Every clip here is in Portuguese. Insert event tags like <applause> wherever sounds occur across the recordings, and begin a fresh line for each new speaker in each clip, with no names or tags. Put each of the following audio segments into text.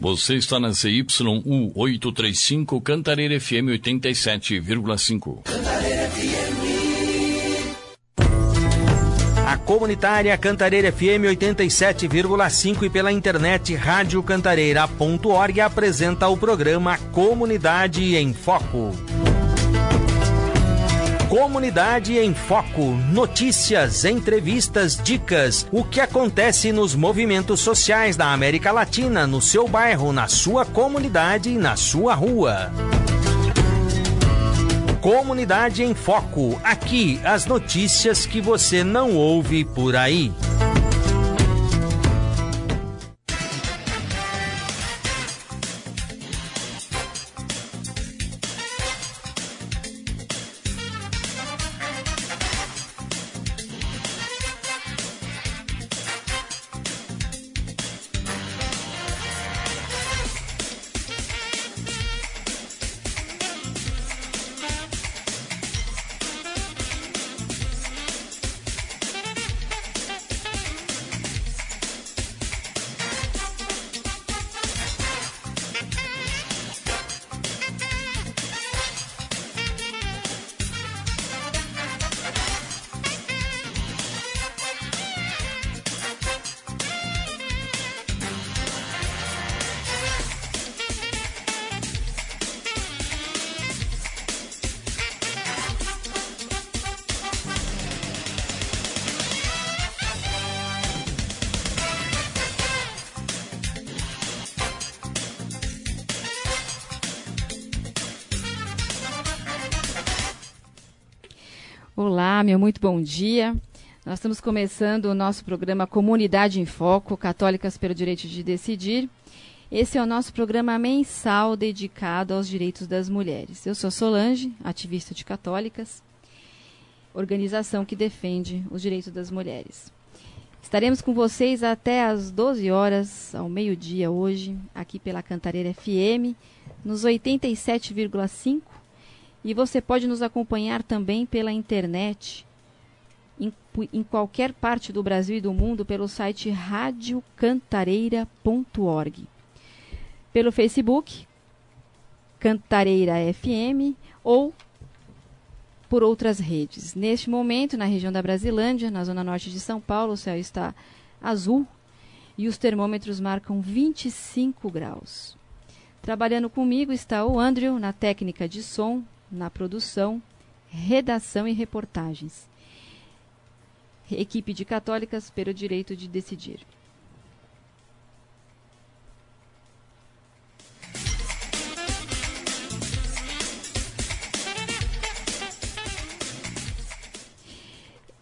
Você está na CYU 835 Cantareira FM 87,5. Cantareira FM.
A comunitária Cantareira FM 87,5 e pela internet radiocantareira.org apresenta o programa Comunidade em Foco. Comunidade em Foco. Notícias, entrevistas, dicas. O que acontece nos movimentos sociais da América Latina, no seu bairro, na sua comunidade e na sua rua. Comunidade em Foco. Aqui, as notícias que você não ouve por aí.
Meu muito bom dia. Nós estamos começando o nosso programa Comunidade em Foco, Católicas pelo Direito de Decidir. Esse é o nosso programa mensal dedicado aos direitos das mulheres. Eu sou Solange, ativista de católicas, organização que defende os direitos das mulheres. Estaremos com vocês até às 12 horas, ao meio-dia hoje, aqui pela Cantareira FM, nos 87,5 e você pode nos acompanhar também pela internet, em, em qualquer parte do Brasil e do mundo, pelo site radiocantareira.org. Pelo Facebook, Cantareira FM, ou por outras redes. Neste momento, na região da Brasilândia, na zona norte de São Paulo, o céu está azul e os termômetros marcam 25 graus. Trabalhando comigo está o Andrew na técnica de som, na produção, redação e reportagens. Equipe de católicas pelo direito de decidir.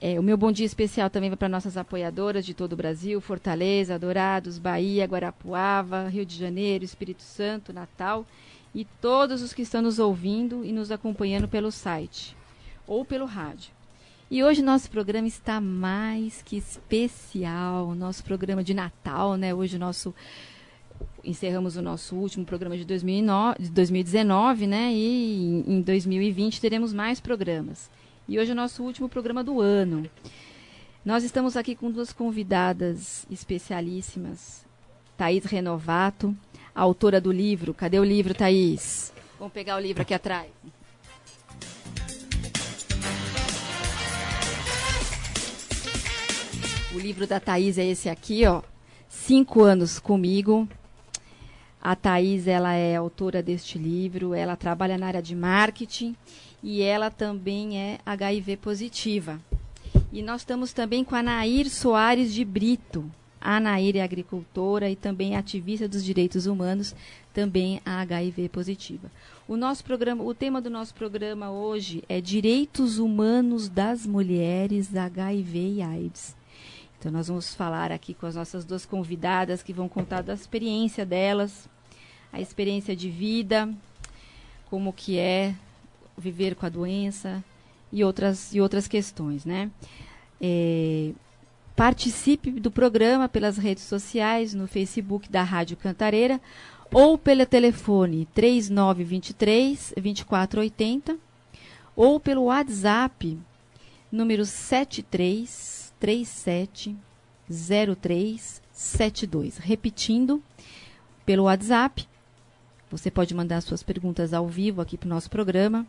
É, o meu bom dia especial também vai para nossas apoiadoras de todo o Brasil, Fortaleza, Dourados, Bahia, Guarapuava, Rio de Janeiro, Espírito Santo, Natal e todos os que estão nos ouvindo e nos acompanhando pelo site ou pelo rádio. E hoje nosso programa está mais que especial, nosso programa de Natal, né? Hoje nosso encerramos o nosso último programa de 2009, 2019, né? E em 2020 teremos mais programas. E hoje é o nosso último programa do ano. Nós estamos aqui com duas convidadas especialíssimas, Thaís Renovato, autora do livro. Cadê o livro, Thaís? Vamos pegar o livro aqui atrás. O livro da Thaís é esse aqui, ó. Cinco anos comigo. A Thaís, ela é autora deste livro, ela trabalha na área de marketing e ela também é HIV positiva. E nós estamos também com a Nair Soares de Brito. A Nair é agricultora e também ativista dos direitos humanos, também a HIV positiva. O nosso programa, o tema do nosso programa hoje é Direitos Humanos das Mulheres HIV e AIDS. Então nós vamos falar aqui com as nossas duas convidadas que vão contar da experiência delas, a experiência de vida, como que é viver com a doença e outras e outras questões, né? É, Participe do programa pelas redes sociais, no Facebook da Rádio Cantareira ou pelo telefone 3923 2480 ou pelo WhatsApp número 7337 0372. Repetindo, pelo WhatsApp. Você pode mandar suas perguntas ao vivo aqui para o nosso programa.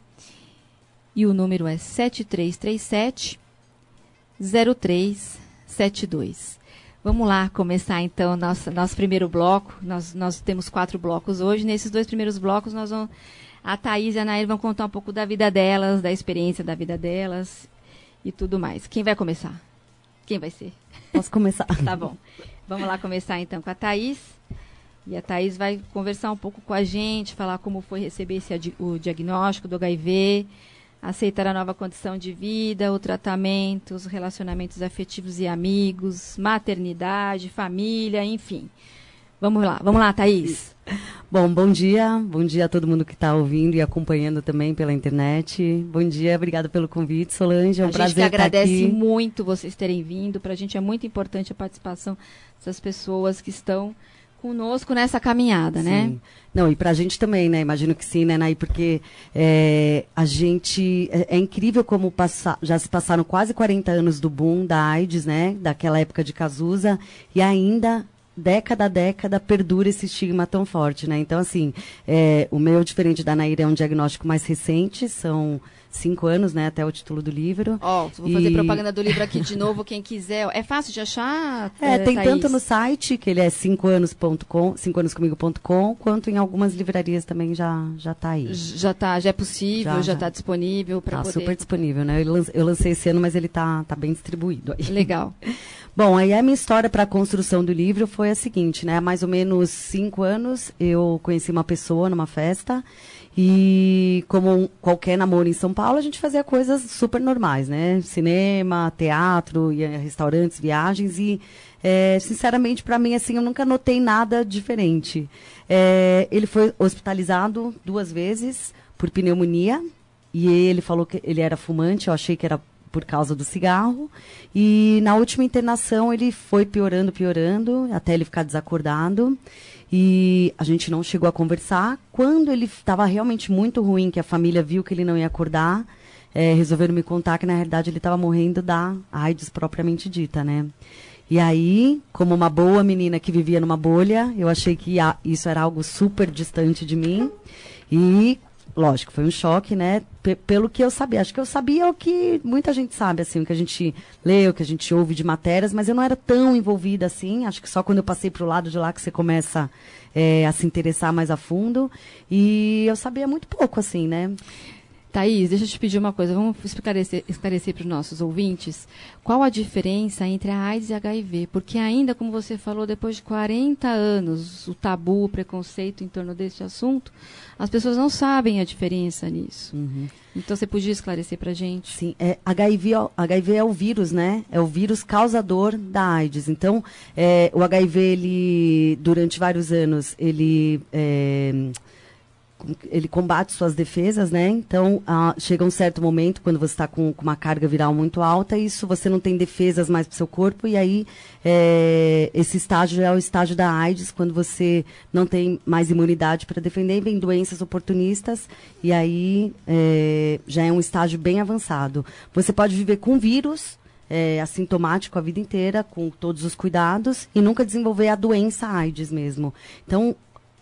E o número é 7337 0372. Vamos lá começar então nosso, nosso primeiro bloco. Nós, nós temos quatro blocos hoje. Nesses dois primeiros blocos, nós vamos, a Thaís e a Nair vão contar um pouco da vida delas, da experiência da vida delas e tudo mais. Quem vai começar? Quem vai ser?
Posso começar? <laughs>
tá bom. Vamos lá começar então com a Thaís. E a Thaís vai conversar um pouco com a gente, falar como foi receber esse, o diagnóstico do HIV, aceitar a nova condição de vida, o tratamento, os relacionamentos afetivos e amigos, maternidade, família, enfim. Vamos lá, vamos lá, Thaís. <laughs>
Bom, bom dia, bom dia a todo mundo que está ouvindo e acompanhando também pela internet. Bom dia, obrigada pelo convite, Solange, é um
a
prazer
gente que agradece
aqui.
muito vocês terem vindo, para a gente é muito importante a participação dessas pessoas que estão conosco nessa caminhada, né?
sim. né? Não, e para a gente também, né? Imagino que sim, né, Nay? Porque é, a gente. É, é, incrível como passa, já se passaram quase 40 anos do boom da AIDS, né? Daquela época de Cazuza, e ainda década a década perdura esse estigma tão forte, né? Então, assim, é, o meu, diferente da Naira, é um diagnóstico mais recente, são cinco anos, né, até o título do livro.
Ó, oh, vou e... fazer propaganda do livro aqui de novo, quem quiser. É fácil de achar? <laughs>
É, tem Thaís? tanto no site, que ele é cincoanos.com, cincoanoscomigo.com, quanto em algumas livrarias também já já tá aí.
Já tá, já é possível, já, está disponível para
tá
poder...
super disponível, né? Eu lancei esse ano, mas ele tá tá bem distribuído aí.
Legal. <laughs>
Bom, aí a minha história para a construção do livro foi a seguinte, né? Há mais ou menos cinco anos eu conheci uma pessoa numa festa e como qualquer namoro em São Paulo, a gente fazia coisas super normais, né? Cinema, teatro, restaurantes, viagens e, é, sinceramente, para mim, assim, eu nunca notei nada diferente. É, ele foi hospitalizado duas vezes por pneumonia e ele falou que ele era fumante, eu achei que era por causa do cigarro. E na última internação ele foi piorando, piorando, até ele ficar desacordado e a gente não chegou a conversar. Quando ele estava realmente muito ruim, que a família viu que ele não ia acordar, é, resolveram me contar que na realidade ele estava morrendo da AIDS propriamente dita, né? E aí, como uma boa menina que vivia numa bolha, eu achei que isso era algo super distante de mim. E lógico, foi um choque, né? P pelo que eu sabia. Acho que eu sabia o que muita gente sabe, assim, o que a gente lê, o que a gente ouve de matérias, mas eu não era tão envolvida assim. Acho que só quando eu passei para o lado de lá que você começa é, a se interessar mais a fundo. E eu sabia muito pouco, assim, né?
Thaís, deixa eu te pedir uma coisa. Vamos esclarecer, esclarecer para os nossos ouvintes qual a diferença entre a AIDS e a HIV. Porque ainda, como você falou, depois de 40 anos, o tabu, o preconceito em torno desse assunto, as pessoas não sabem a diferença nisso. Uhum. Então, você podia esclarecer para a gente?
Sim, é, HIV, HIV é o vírus, né? É o vírus causador da AIDS. Então, é, o HIV, ele, durante vários anos, ele... É, ele combate suas defesas, né? Então, ah, chega um certo momento, quando você está com, com, uma carga viral muito alta, isso você não tem defesas mais para o seu corpo, e aí é, esse estágio é o estágio da AIDS, quando você não tem mais imunidade para defender, vem doenças oportunistas, e aí é, já é um estágio bem avançado. Você pode viver com vírus, é, assintomático a vida inteira, com todos os cuidados, e nunca desenvolver a doença AIDS mesmo. Então,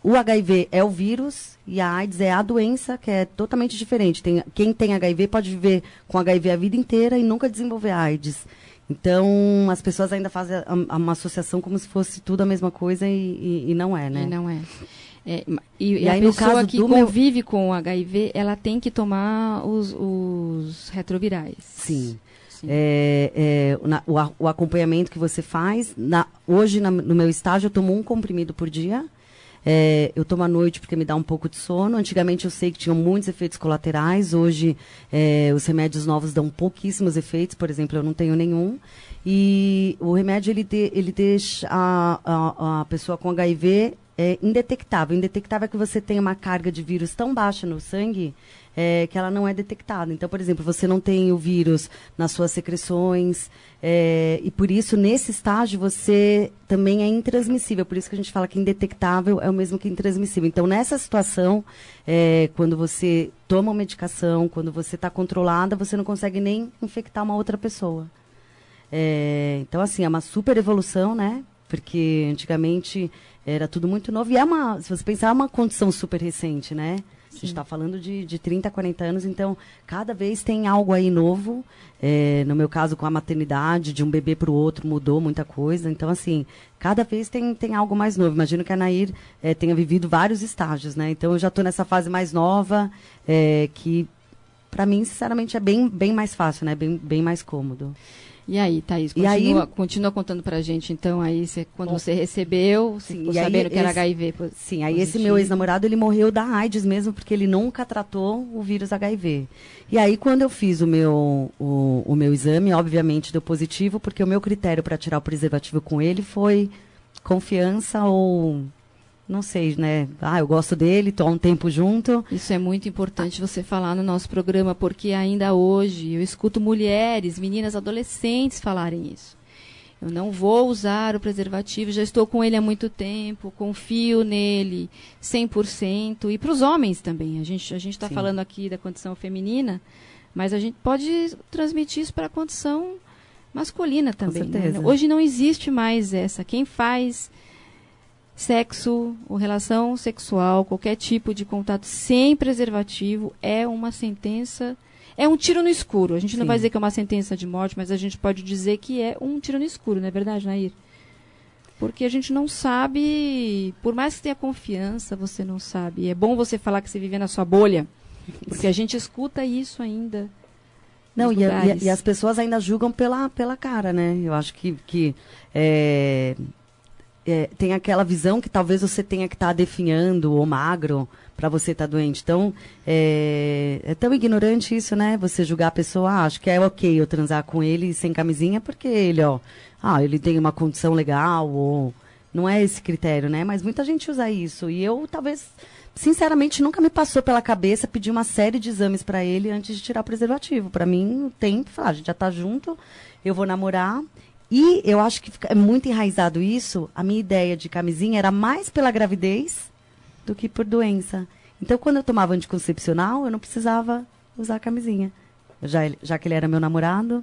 o HIV é o vírus e a AIDS é a doença que é totalmente diferente. Tem, quem tem HIV pode viver com HIV a vida inteira e nunca desenvolver AIDS. Então, as pessoas ainda fazem uma associação como se fosse tudo a mesma coisa e, e, e não é, né?
E não é. é e, e, e, aí, a pessoa que convive meu... com o HIV, ela tem que tomar os, os retrovirais.
Sim. Sim. É, é, na, o, o, acompanhamento que você faz, na, hoje na, no meu estágio eu tomo um comprimido por dia é, eu tomo à noite porque me dá um pouco de sono. Antigamente eu sei que tinham muitos efeitos colaterais. Hoje é, os remédios novos dão pouquíssimos efeitos. Por exemplo, eu não tenho nenhum. E o remédio ele, de, ele deixa a, a, a pessoa com HIV é, indetectável. Indetectável é que você tem uma carga de vírus tão baixa no sangue é, que ela não é detectada. Então, por exemplo, você não tem o vírus nas suas secreções, é, e por isso, nesse estágio, você também é intransmissível. Por isso que a gente fala que indetectável é o mesmo que intransmissível. Então, nessa situação, é, quando você toma uma medicação, quando você está controlada, você não consegue nem infectar uma outra pessoa. É, então, assim, é uma super evolução, né? porque antigamente era tudo muito novo. E é uma, se você pensar, é uma condição super recente, né? A gente está falando de, de 30, 40 anos, então cada vez tem algo aí novo. É, no meu caso, com a maternidade, de um bebê para o outro, mudou muita coisa. Então, assim, cada vez tem, tem algo mais novo. Imagino que a Nair é, tenha vivido vários estágios, né? Então, eu já estou nessa fase mais nova, é, que para mim, sinceramente, é bem, bem mais fácil, né? Bem, bem mais cômodo.
E aí, Thaís, continua, aí, continua contando pra gente, então, aí, cê, quando bom, você recebeu, sim, ficou sabendo aí, que era esse, HIV
Sim, aí positivo. esse meu ex-namorado, ele morreu da AIDS mesmo, porque ele nunca tratou o vírus HIV. E aí, quando eu fiz o meu, o, o meu exame, obviamente deu positivo, porque o meu critério para tirar o preservativo com ele foi confiança ou não sei, né? Ah, eu gosto dele, estou há um tempo junto.
Isso é muito importante você falar no nosso programa, porque ainda hoje eu escuto mulheres, meninas, adolescentes falarem isso. Eu não vou usar o preservativo, já estou com ele há muito tempo, confio nele 100%. E para os homens também. A gente a está falando aqui da condição feminina, mas a gente pode transmitir isso para a condição masculina também. Né? Hoje não existe mais essa. Quem faz sexo ou relação sexual, qualquer tipo de contato sem preservativo é uma sentença, é um tiro no escuro. A gente Sim. não vai dizer que é uma sentença de morte, mas a gente pode dizer que é um tiro no escuro, não é verdade, Nair? Porque a gente não sabe, por mais que tenha confiança, você não sabe. É bom você falar que você vive na sua bolha, porque a gente escuta isso ainda.
Não, e, a, e, as pessoas ainda julgam pela, pela cara, né? Eu acho que, que é, é, tem aquela visão que talvez você tenha que estar tá definhando ou magro para você estar tá doente. Então, é, é, tão ignorante isso, né? Você julgar a pessoa, ah, acho que é ok eu transar com ele sem camisinha porque ele, ó, ah, ele tem uma condição legal ou não é esse critério, né? Mas muita gente usa isso e eu talvez sinceramente nunca me passou pela cabeça pedir uma série de exames para ele antes de tirar o preservativo. Para mim, tem, falar, a gente já tá junto, eu vou namorar e eu acho que é muito enraizado isso. A minha ideia de camisinha era mais pela gravidez do que por doença. Então, quando eu tomava anticoncepcional, eu não precisava usar camisinha. Já, já que ele era meu namorado.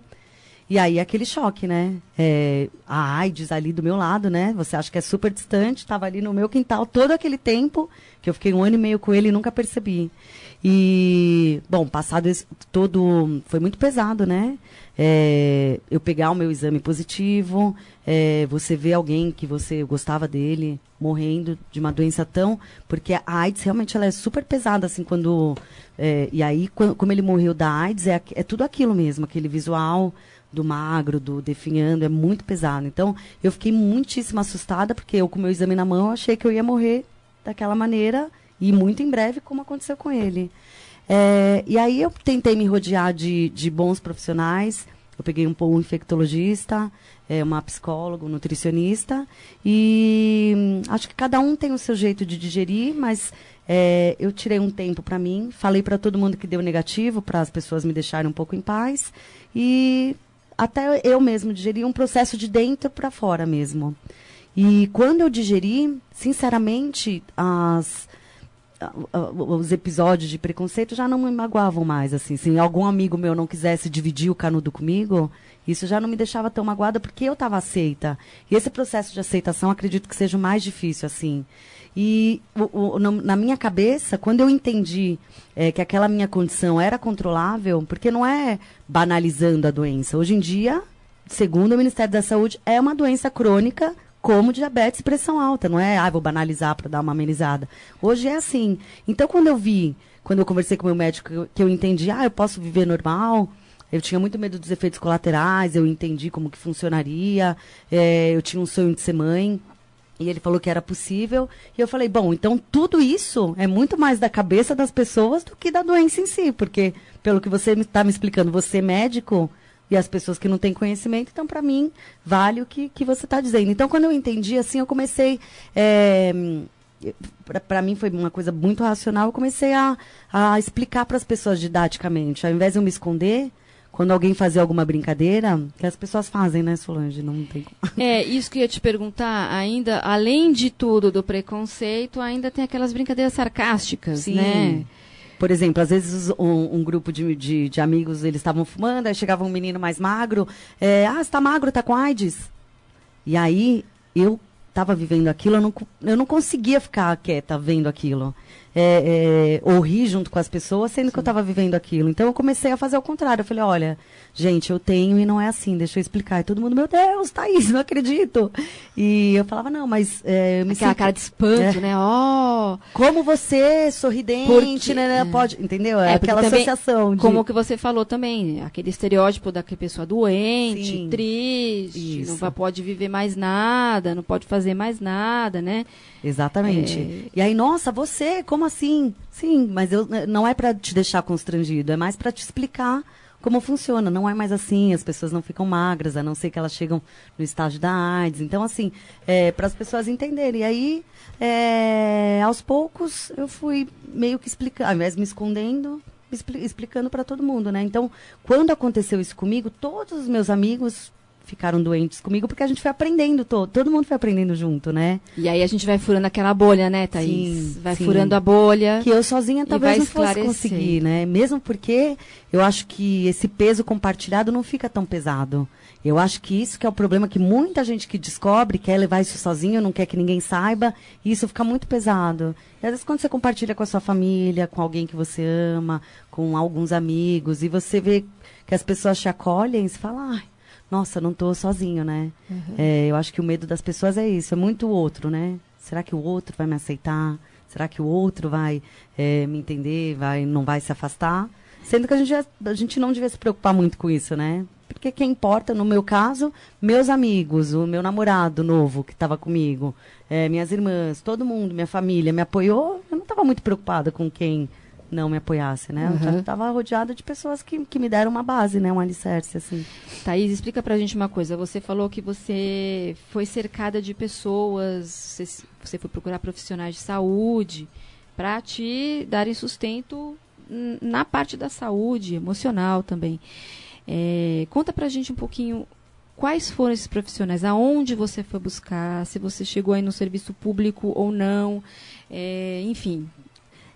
E aí, aquele choque, né? É, a AIDS ali do meu lado, né? Você acha que é super distante, estava ali no meu quintal todo aquele tempo, que eu fiquei um ano e meio com ele e nunca percebi. E, bom, passado esse, todo. Foi muito pesado, né? É, eu pegar o meu exame positivo, é, você ver alguém que você gostava dele morrendo de uma doença tão. Porque a AIDS realmente ela é super pesada, assim, quando. É, e aí, quando, como ele morreu da AIDS, é, é tudo aquilo mesmo, aquele visual do magro, do definhando, é muito pesado. Então, eu fiquei muitíssimo assustada, porque eu, com o meu exame na mão, achei que eu ia morrer daquela maneira e muito em breve, como aconteceu com ele. É, e aí eu tentei me rodear de, de bons profissionais. Eu peguei um, um infectologista, é, uma psicóloga, um nutricionista. E hum, acho que cada um tem o seu jeito de digerir, mas é, eu tirei um tempo para mim. Falei para todo mundo que deu negativo, para as pessoas me deixarem um pouco em paz. E até eu mesmo digeri um processo de dentro para fora mesmo. E quando eu digeri, sinceramente, as os episódios de preconceito já não me magoavam mais, assim. Se algum amigo meu não quisesse dividir o canudo comigo, isso já não me deixava tão magoada porque eu estava aceita. E esse processo de aceitação, acredito que seja o mais difícil, assim. E o, o, na minha cabeça, quando eu entendi é, que aquela minha condição era controlável, porque não é banalizando a doença. Hoje em dia, segundo o Ministério da Saúde, é uma doença crônica como diabetes e pressão alta, não é, ah, vou banalizar para dar uma amenizada. Hoje é assim. Então, quando eu vi, quando eu conversei com o meu médico, que eu, entendi, ah, eu posso viver normal, eu tinha muito medo dos efeitos colaterais, eu entendi como que funcionaria, é, eu tinha um sonho de ser mãe, e ele falou que era possível, e eu falei, bom, então tudo isso é muito mais da cabeça das pessoas do que da doença em si, porque, pelo que você está me explicando, você é médico, e as pessoas que não têm conhecimento. Então, para mim, vale o que, que você está dizendo. Então, quando eu entendi, assim, eu comecei. É, para mim foi uma coisa muito racional. Eu comecei a, a explicar para as pessoas didaticamente. Ao invés de eu me esconder, quando alguém fazia alguma brincadeira, que as pessoas fazem, né, Solange? Não tem
É, isso que eu ia te perguntar, ainda, além de tudo do preconceito, ainda tem aquelas brincadeiras sarcásticas, Sim. né?
Por exemplo, às vezes um, um grupo de, de, de, amigos, eles estavam fumando, aí chegava um menino mais magro, é, ah, você tá magro, tá com AIDS? E aí, eu estava vivendo aquilo, eu não, eu não conseguia ficar quieta vendo aquilo é, é, ou rir junto com as pessoas, sendo Sim. que eu estava vivendo aquilo. Então eu comecei a fazer o contrário. Eu falei, olha, gente, eu tenho e não é assim, deixa eu explicar. E todo mundo, meu Deus, Thaís, não acredito. E eu falava, não, mas. É,
me Aquela sinto... cara de espanto,
é.
né? Oh.
Como você, sorridente, porque, né, né? Pode. Entendeu? É, aquela também, associação. De...
Como que você falou também, aquele estereótipo daquela pessoa doente, Sim. triste, Isso. não pode viver mais nada, não pode fazer mais nada, né?
Exatamente. É... E aí, nossa, você, como assim? Sim, mas eu, não é para te deixar constrangido, é mais para te explicar como funciona. Não é mais assim, as pessoas não ficam magras, a não ser que elas chegam no estágio da AIDS. Então, assim, é, para as pessoas entenderem. E aí, é, aos poucos, eu fui meio que explicando, ao invés de me escondendo, explicando para todo mundo, né? Então, quando aconteceu isso comigo, todos os meus amigos ficaram doentes comigo, porque a gente foi aprendendo todo, todo mundo foi aprendendo junto, né?
E aí a gente vai furando aquela bolha, né, Thaís? Sim, vai sim. furando a bolha.
Que eu sozinha talvez não fosse conseguir, né? Mesmo porque eu acho que esse peso compartilhado não fica tão pesado. Eu acho que isso que é o problema que muita gente que descobre quer levar isso sozinho, não quer que ninguém saiba, e isso fica muito pesado. E às vezes quando você compartilha com a sua família, com alguém que você ama, com alguns amigos, e você vê que as pessoas te acolhem, você fala, ai, nossa, não estou sozinho, né? Uhum. É, eu acho que o medo das pessoas é isso, é muito o outro, né? Será que o outro vai me aceitar? Será que o outro vai é, me entender, vai, não vai se afastar? Sendo que a gente, a gente não devia se preocupar muito com isso, né? Porque quem importa, no meu caso, meus amigos, o meu namorado novo que estava comigo, é, minhas irmãs, todo mundo, minha família me apoiou. Eu não estava muito preocupada com quem não me apoiasse, né? Uhum. Eu estava rodeada de pessoas que, que me deram uma base, né? Um alicerce, assim.
Thaís, explica pra gente uma coisa. Você falou que você foi cercada de pessoas, você, você foi procurar profissionais de saúde para te darem sustento na parte da saúde, emocional também. É, conta pra gente um pouquinho quais foram esses profissionais, aonde você foi buscar, se você chegou aí no serviço público ou não, é, enfim.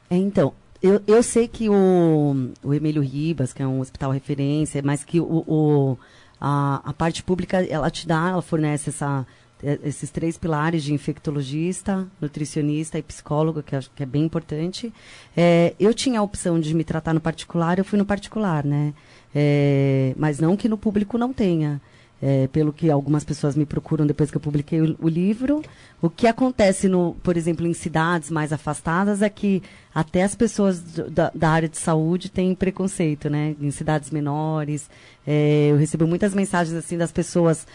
É, então, eu, eu sei que o, o Emílio Ribas, que é um hospital referência, mas que o, o a, a parte pública, ela te dá, ela fornece essa, é, esses três pilares de infectologista, nutricionista e psicólogo, que acho que é bem importante. É, eu tinha a opção de me tratar no particular, eu fui no particular, né? É, mas não que no público não tenha. É, pelo que algumas pessoas me procuram depois que eu publiquei o, o, livro. O que acontece, no, por exemplo, em cidades mais afastadas é que até as pessoas da, da área de saúde têm preconceito, né? Em cidades menores. É, eu recebo muitas mensagens assim das pessoas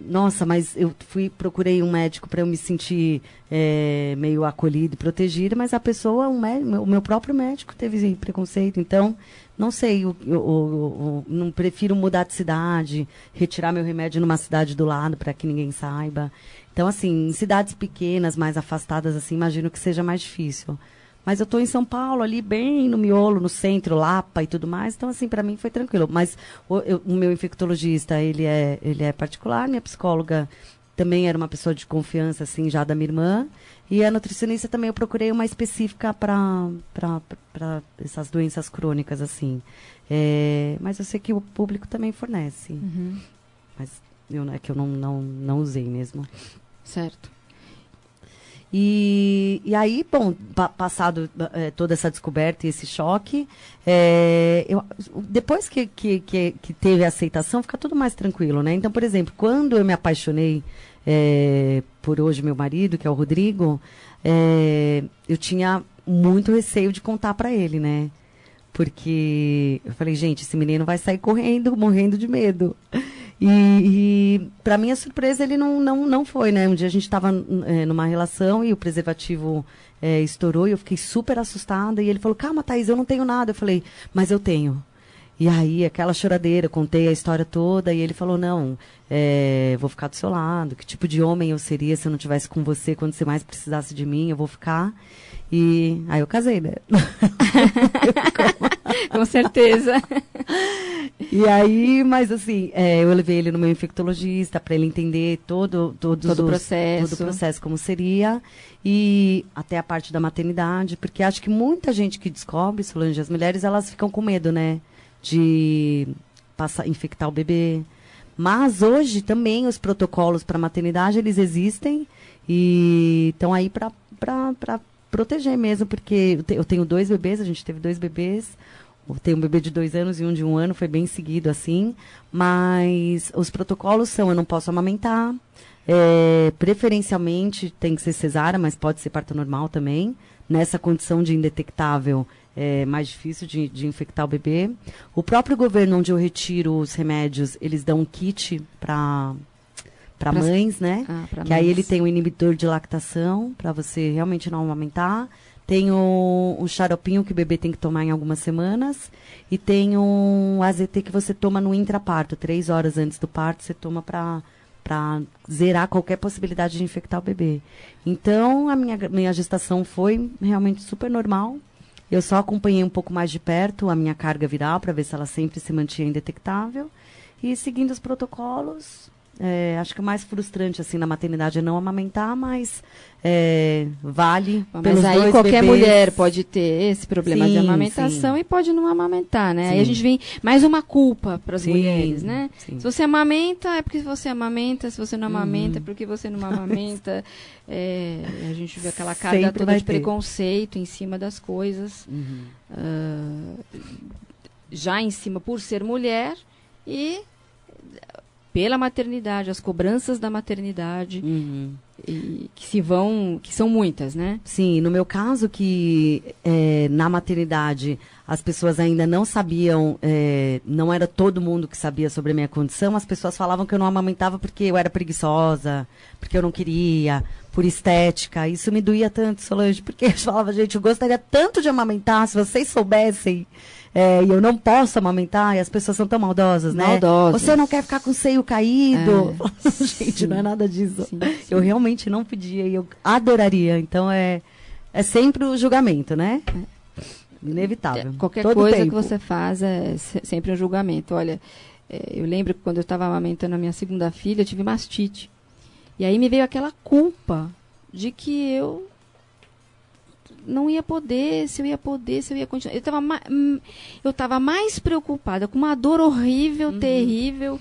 nossa, mas eu fui procurei um médico para eu me sentir é, meio acolhido e protegida, mas a pessoa, um o meu próprio médico teve preconceito. Então, não sei, eu, eu, eu, não prefiro mudar de cidade, retirar meu remédio numa cidade do lado para que ninguém saiba. Então, assim, em cidades pequenas, mais afastadas, assim, imagino que seja mais difícil. Mas eu estou em São Paulo, ali bem no miolo, no centro, Lapa e tudo mais. Então, assim, para mim foi tranquilo. Mas o, eu, o, meu infectologista, ele é, ele é particular. Minha psicóloga também era uma pessoa de confiança, assim, já da minha irmã. E a nutricionista também eu procurei uma específica para essas doenças crônicas, assim. É, mas eu sei que o público também fornece. Uhum. Mas eu, é que eu não, não, não usei mesmo.
Certo.
E, e aí, bom, pa, passado é, toda essa descoberta e esse choque, é, eu, depois que, que, que, que, teve a aceitação, fica tudo mais tranquilo, né? Então, por exemplo, quando eu me apaixonei é, por hoje meu marido, que é o Rodrigo, eu tinha muito receio de contar para ele, né? Porque eu falei, gente, esse menino vai sair correndo, morrendo de medo. E, e para minha surpresa, ele não, não, não foi, né? Um dia a gente estava é, numa relação e o preservativo é, estourou e eu fiquei super assustada. E ele falou, calma, Thaís, eu não tenho nada. Eu falei, mas eu tenho. E aí, aquela choradeira, contei a história toda, e ele falou, não, é, vou ficar do seu lado, que tipo de homem eu seria se eu não tivesse com você quando você mais precisasse de mim, eu vou ficar. E aí eu casei, né? <laughs>
com certeza.
E aí, mas assim, é, eu levei ele no meu infectologista para ele entender todo, todos
todo, os, processo.
todo o processo como seria. E até a parte da maternidade, porque acho que muita gente que descobre, Solange, as mulheres, elas ficam com medo, né? de passar, infectar o bebê. Mas hoje também os protocolos para maternidade eles existem e estão aí para proteger mesmo, porque eu, te, eu tenho dois bebês, a gente teve dois bebês. Tem um bebê de dois anos e um de um ano, foi bem seguido assim. Mas os protocolos são: eu não posso amamentar, é, preferencialmente tem que ser cesárea, mas pode ser parto normal também. Nessa condição de indetectável, é mais difícil de, de, infectar o bebê. O próprio governo, onde eu retiro os remédios, eles dão um kit para para mães, né? Ah, que mães. aí ele tem um inibidor de lactação para você realmente não amamentar. Tem o, o xaropinho que o bebê tem que tomar em algumas semanas. E tem um AZT que você toma no intraparto. Três horas antes do parto, você toma para para zerar qualquer possibilidade de infectar o bebê. Então, a minha, minha gestação foi realmente super normal. Eu só acompanhei um pouco mais de perto a minha carga viral para ver se ela sempre se mantinha indetectável. E seguindo os protocolos, é, acho que o mais frustrante assim na maternidade é não amamentar, mas é, vale.
Mas aí qualquer bebês. mulher pode ter esse problema sim, de amamentação sim. e pode não amamentar, né? Sim. Aí a gente vem mais uma culpa para as mulheres, né? Se você amamenta é porque você amamenta, se você não amamenta é porque você não <laughs> amamenta. é, a gente vê aquela carga Sempre toda de ter. preconceito em cima das coisas, uhum. uh, já em cima por ser mulher e pela maternidade, as cobranças da maternidade, uhum. e, que se vão, que são muitas, né?
Sim, no meu caso que é, na maternidade as pessoas ainda não sabiam, é, não era todo mundo que sabia sobre a minha condição, as pessoas falavam que eu não amamentava porque eu era preguiçosa, porque eu não queria, por estética. Isso me doía tanto, Solange, porque eu falava, gente, eu gostaria tanto de amamentar, se vocês soubessem é, e eu não posso amamentar, e as pessoas são tão maldosas, né?
Maldosas.
Você não quer ficar com o seio caído. É. <laughs> Gente, não é nada disso. Sim, sim. Eu realmente não podia e eu adoraria. Então é, é sempre o julgamento, né? É. Inevitável.
Qualquer Todo coisa tempo. que você faz é sempre um julgamento. Olha, é, eu lembro que quando eu estava amamentando a minha segunda filha, eu tive mastite. E aí me veio aquela culpa de que eu não ia poder, se eu ia poder, se eu ia continuar. Eu estava hum, eu tava mais preocupada com uma dor horrível, uhum. terrível.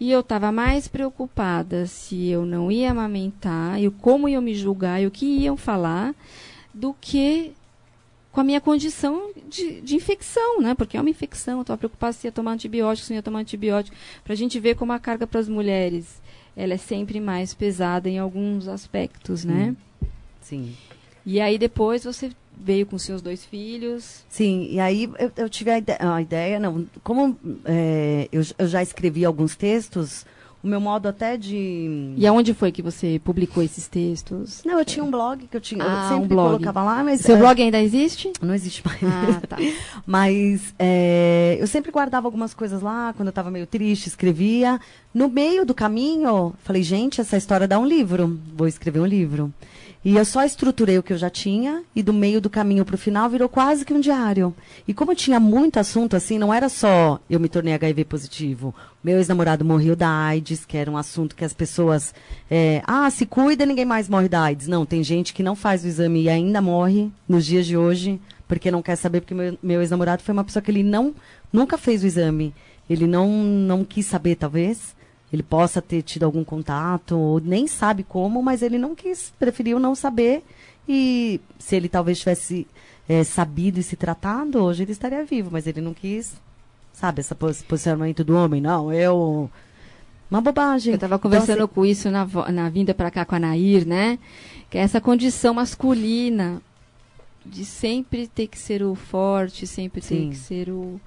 E eu estava mais preocupada se eu não ia amamentar, e como iam me julgar e o que iam falar, do que com a minha condição de, de infecção, né? Porque é uma infecção. Eu estava preocupada se ia tomar antibiótico, se não ia tomar antibiótico. Para a gente ver como a carga para as mulheres ela é sempre mais pesada em alguns aspectos, né?
Sim.
E aí depois você veio com seus dois filhos.
Sim, e aí eu, eu tive a ideia, a ideia, não, como é, eu, eu já escrevi alguns textos, o meu modo até de.
E aonde foi que você publicou esses textos?
Não, eu tinha um blog que eu tinha. Ah, eu sempre um blog. colocava lá, mas.
Seu é, blog ainda existe?
Não existe mais. Ah, tá. <laughs> mas é, eu sempre guardava algumas coisas lá, quando eu estava meio triste, escrevia. No meio do caminho, falei, gente, essa história dá um livro. Vou escrever um livro. E eu só estruturei o que eu já tinha e do meio do caminho para o final virou quase que um diário. E como tinha muito assunto assim, não era só eu me tornei HIV positivo. Meu ex-namorado morreu da AIDS, que era um assunto que as pessoas. É, ah, se cuida, ninguém mais morre da AIDS. Não, tem gente que não faz o exame e ainda morre nos dias de hoje, porque não quer saber, porque meu, meu ex-namorado foi uma pessoa que ele não nunca fez o exame. Ele não, não quis saber, talvez ele possa ter tido algum contato, ou nem sabe como, mas ele não quis, preferiu não saber. E se ele talvez tivesse é, sabido e se tratado, hoje ele estaria vivo, mas ele não quis, sabe, esse posicionamento do homem, não, eu. Uma bobagem.
Eu estava conversando então, assim, com isso na, na vinda para cá com a Nair, né? Que é essa condição masculina de sempre ter que ser o forte, sempre sim. ter que ser o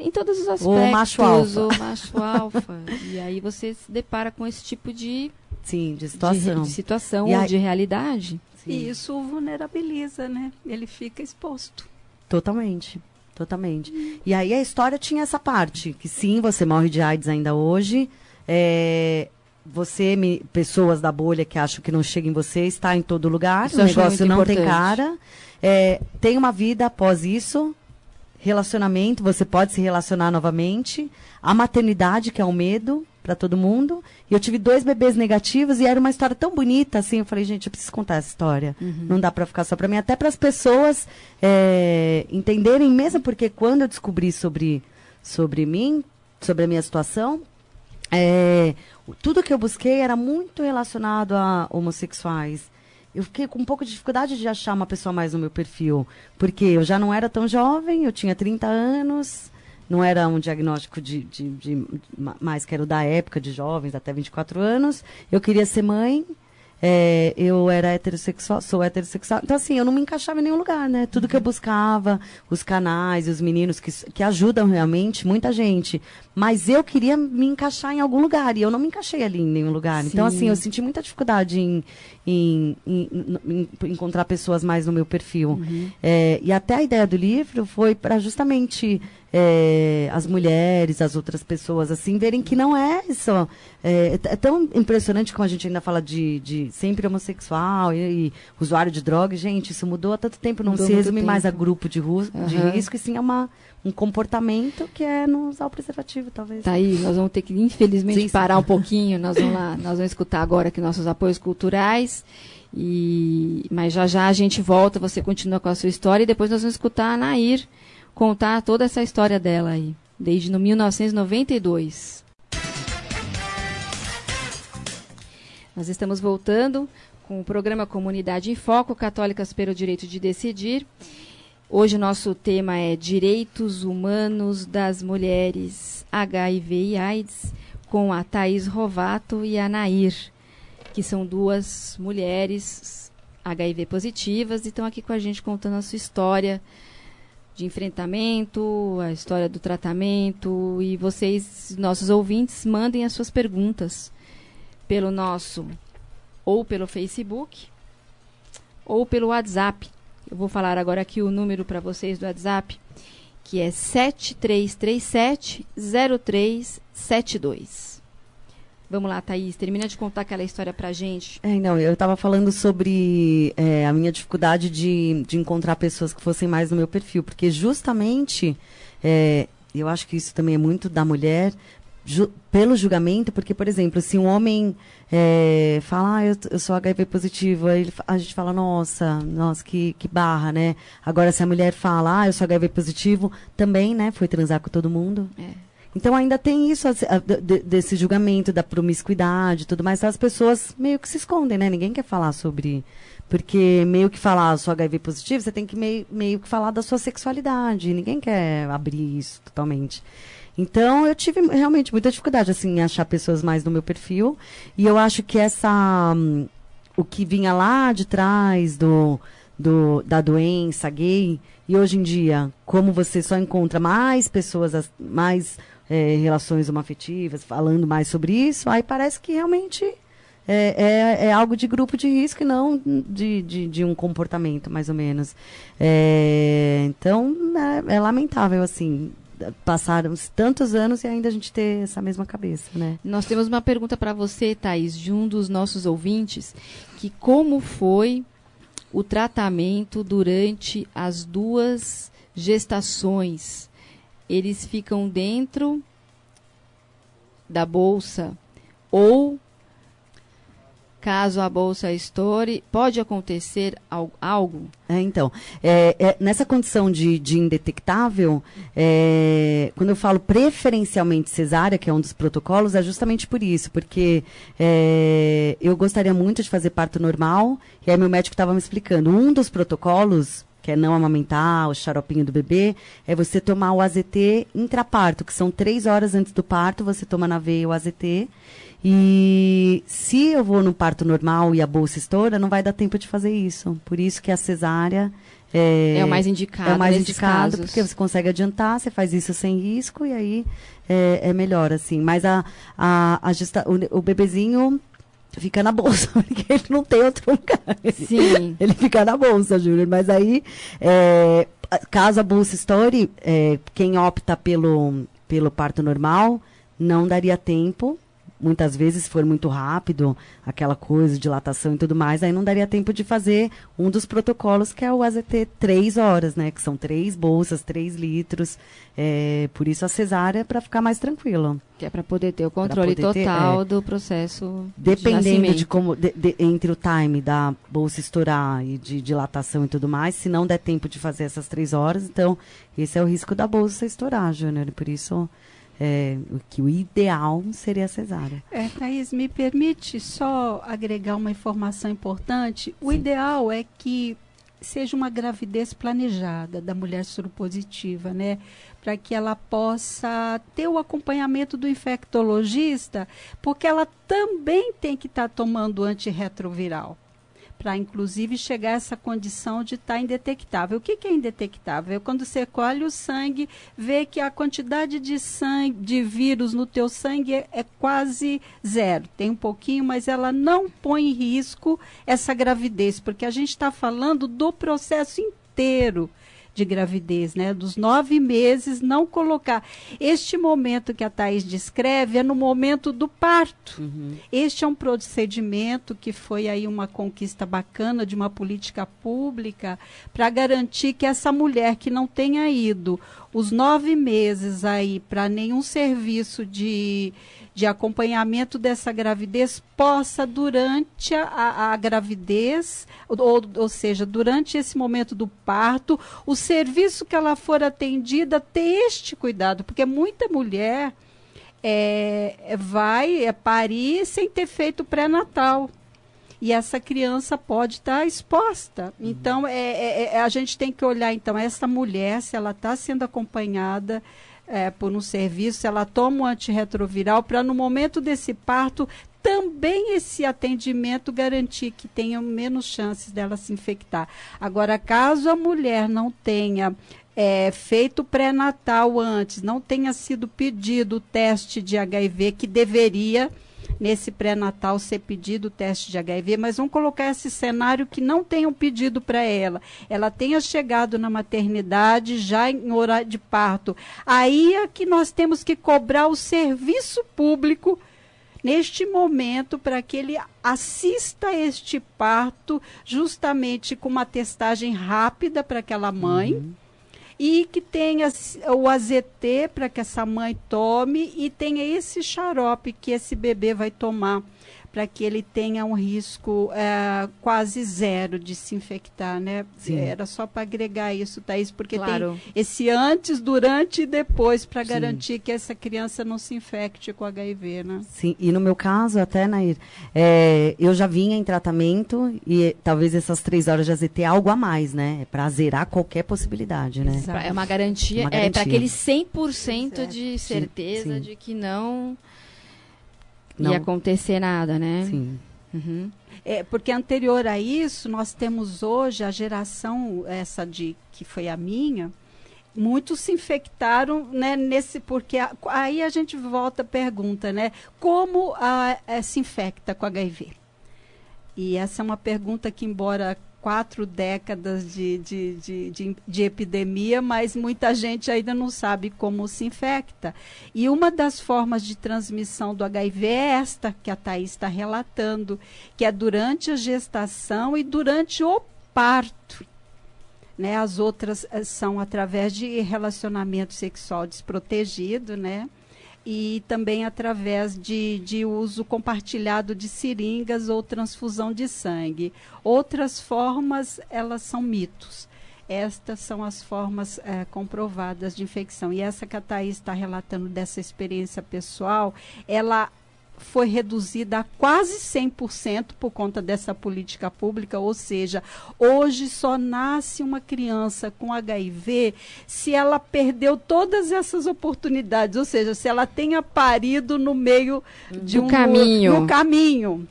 em todos os aspectos. O
macho alfa.
O macho alfa. e aí você se depara com esse tipo de,
Sim, de situação.
De, de situação ou de realidade.
Sim. E isso o vulnerabiliza, né? Ele fica exposto.
Totalmente. Totalmente. Hum. E aí a história tinha essa parte, que sim, você morre de AIDS ainda hoje. É, você, me, pessoas da bolha que acham que não chega em você, está em todo lugar. Isso o negócio não importante. tem cara. É, tem uma vida após isso, relacionamento, você pode se relacionar novamente. A maternidade, que é o um medo para todo mundo. E eu tive dois bebês negativos e era uma história tão bonita assim. Eu falei, gente, eu preciso contar essa história. Uhum. Não dá para ficar só para mim. Até para as pessoas é, entenderem, mesmo porque quando eu descobri sobre, sobre mim, sobre a minha situação, é, tudo que eu busquei era muito relacionado a homossexuais. Eu fiquei com um pouco de dificuldade de achar uma pessoa mais no meu perfil, porque eu já não era tão jovem, eu tinha 30 anos, não era um diagnóstico de, de, de, mais que era o da época de jovens, até 24 anos. Eu queria ser mãe, é, eu era heterossexual, sou heterossexual. Então, assim, eu não me encaixava em nenhum lugar, né? Tudo que eu buscava, os canais, os meninos que, que ajudam realmente, muita gente. Mas eu queria me encaixar em algum lugar e eu não me encaixei ali em nenhum lugar. Sim. Então, assim, eu senti muita dificuldade em, em, em, em encontrar pessoas mais no meu perfil. Uhum. É, e até a ideia do livro foi para justamente é, as mulheres, as outras pessoas, assim, verem que não é isso. É, é, tão impressionante como a gente ainda fala de, de sempre homossexual e, e, usuário de drogas. Gente, isso mudou há tanto tempo, não mudou se resume tempo. mais a grupo de, uhum. de risco, e sim a uma, um comportamento que é não usar o preservativo, talvez.
Tá aí, nós vamos ter que, infelizmente, sim, parar sim. um <laughs> pouquinho. Nós vamos lá, nós vamos escutar agora aqui nossos apoios culturais. E, mas já já a gente volta, você continua com a sua história e depois nós vamos escutar a Nair contar toda essa história dela aí, desde no 1992. Nós estamos voltando com o programa Comunidade em Foco, Católicas pelo Direito de Decidir. Hoje o nosso tema é Direitos Humanos das Mulheres, HIV e AIDS, com a Thaís Rovato e a Nair, que são duas mulheres HIV positivas e estão aqui com a gente contando a sua história, de enfrentamento, a história do tratamento e vocês, nossos ouvintes, mandem as suas perguntas pelo nosso ou pelo Facebook ou pelo WhatsApp. Eu vou falar agora aqui o número para vocês do WhatsApp, que é 7337 0372. Vamos lá, Thaís, termina de contar aquela história pra gente.
É, não, eu estava falando sobre é, a minha dificuldade de, de encontrar pessoas que fossem mais no meu perfil, porque justamente, é, eu acho que isso também é muito da mulher, ju, pelo julgamento, porque, por exemplo, se um homem é, fala, ah, eu, eu, sou HIV positivo, aí a gente fala, nossa, nossa, que, que barra, né? Agora, se a mulher fala, ah, eu sou HIV positivo, também, né, foi transar com todo mundo. É. Então ainda tem isso desse julgamento da promiscuidade e tudo mais. As pessoas meio que se escondem, né? Ninguém quer falar sobre. Porque meio que falar sua HIV positivo, você tem que meio, meio que falar da sua sexualidade. Ninguém quer abrir isso totalmente. Então eu tive realmente muita dificuldade assim, em achar pessoas mais no meu perfil. E eu acho que essa. Um, o que vinha lá de trás do, do, da doença gay, e hoje em dia, como você só encontra mais pessoas, mais é, relações homoafetivas, falando mais sobre isso, aí parece que realmente é, é, é, algo de grupo de risco e não de, de, de um comportamento, mais ou menos. É, então, é, é, lamentável, assim, passaram tantos anos e ainda a gente ter essa mesma cabeça, né?
Nós temos uma pergunta para você, Thaís, de um dos nossos ouvintes, que como foi o tratamento durante as duas gestações eles ficam dentro da bolsa ou caso a bolsa estoure, pode acontecer algo?
É, então, é, é, nessa condição de, de indetectável, é, quando eu falo preferencialmente cesárea, que é um dos protocolos, é justamente por isso, porque é, eu gostaria muito de fazer parto normal, e aí meu médico estava me explicando, um dos protocolos que é não amamentar, o xaropinho do bebê, é você tomar o AZT intraparto, que são três horas antes do parto, você toma na veia o AZT. E se eu vou no parto normal e a bolsa estoura, não vai dar tempo de fazer isso. Por isso que a cesárea
é, é o mais indicado.
É o mais indicado, casos. porque você consegue adiantar, você faz isso sem risco e aí é, é melhor, assim. Mas a, a, a gesta, o, o bebezinho fica na bolsa, <laughs> porque ele não tem outro lugar.
Sim. <laughs>
Ele fica na bolsa, Júnior. Mas aí, é, caso a bolsa estoure, é, quem opta pelo, pelo parto normal, não daria tempo muitas vezes, se for muito rápido, aquela coisa, dilatação e tudo mais, aí não daria tempo de fazer um dos protocolos que é o AZT três horas, né? Que são três bolsas, três litros. É, por isso a cesárea é para ficar mais tranquilo.
Que é para poder ter o controle total ter, é, do processo.
Dependendo
de,
de como, de, de, entre o time da bolsa estourar e de dilatação e tudo mais, se não der tempo de fazer essas três horas, então esse é o risco da bolsa estourar, Júnior. Por isso é, que o ideal seria a cesárea.
É, Thaís, me permite só agregar uma informação importante. O Sim. ideal é que seja uma gravidez planejada da mulher soropositiva, né? Para que ela possa ter o acompanhamento do infectologista, porque ela também tem que estar tá tomando antirretroviral para inclusive chegar a essa condição de estar tá indetectável. O que, que, é indetectável? É quando você colhe o sangue, vê que a quantidade de sangue, de vírus no teu sangue é, é quase zero. Tem um pouquinho, mas ela não põe em risco essa gravidez, porque a gente está falando do processo inteiro de gravidez, né? Dos nove meses, não colocar. Este momento que a Thais descreve é no momento do parto. Uhum. Este é um procedimento que foi aí uma conquista bacana de uma política pública para garantir que essa mulher que não tenha ido os nove meses aí para nenhum serviço de de acompanhamento dessa gravidez possa, durante a, a, gravidez, ou, ou seja, durante esse momento do parto, o serviço que ela for atendida ter este cuidado, porque muita mulher é, vai é, parir sem ter feito pré-natal e essa criança pode estar tá exposta. Uhum. Então, é, é, é, a gente tem que olhar, então, essa mulher, se ela está sendo acompanhada é, por um serviço, ela toma um antirretroviral para no momento desse parto também esse atendimento garantir que tenha menos chances dela se infectar. Agora, caso a mulher não tenha é, feito pré-natal antes, não tenha sido pedido o teste de HIV que deveria nesse pré-natal ser pedido o teste de HIV, mas vamos colocar esse cenário que não tenham pedido para ela. Ela tenha chegado na maternidade já em horário de parto. Aí é que nós temos que cobrar o serviço público neste momento para que ele assista este parto justamente com uma testagem rápida para aquela mãe. Uhum e que tenha o AZT para que essa mãe tome e tenha esse xarope que esse bebê vai tomar para que ele tenha um risco é, quase zero de se infectar, né? Sim. Era só para agregar isso, Thaís, porque claro. tem esse antes, durante e depois para garantir que essa criança não se infecte com HIV, né?
Sim, e no meu caso, até, Nair, é, eu já vinha em tratamento e talvez essas três horas de AZT é algo a mais, né? É para zerar qualquer possibilidade, né?
Exato. É uma garantia, uma garantia. é para aquele 100% Exato. de certeza sim, sim. de que não não ia acontecer nada, né?
Sim.
Uhum. É, porque anterior a isso, nós temos hoje a geração, essa de que foi a minha, muitos se infectaram né, nesse porque a, aí a gente volta a pergunta né como a, a, se infecta com HIV e essa é uma pergunta que embora quatro décadas de, de, de, de, de epidemia, mas muita gente ainda não sabe como se infecta. E uma das formas de transmissão do HIV é esta que a Thais está relatando, que é durante a gestação e durante o parto. Né? As outras eh, são através de relacionamento sexual desprotegido, né? E também através de, de uso compartilhado de seringas ou transfusão de sangue. Outras formas, elas são mitos. Estas são as formas é, comprovadas de infecção. E essa que a Thaís está relatando dessa experiência pessoal, ela foi reduzida a quase 100% por conta dessa política pública, ou seja, hoje só nasce uma criança com HIV se ela perdeu todas essas oportunidades, ou seja, se ela tenha parido no meio de um
caminho.
No caminho.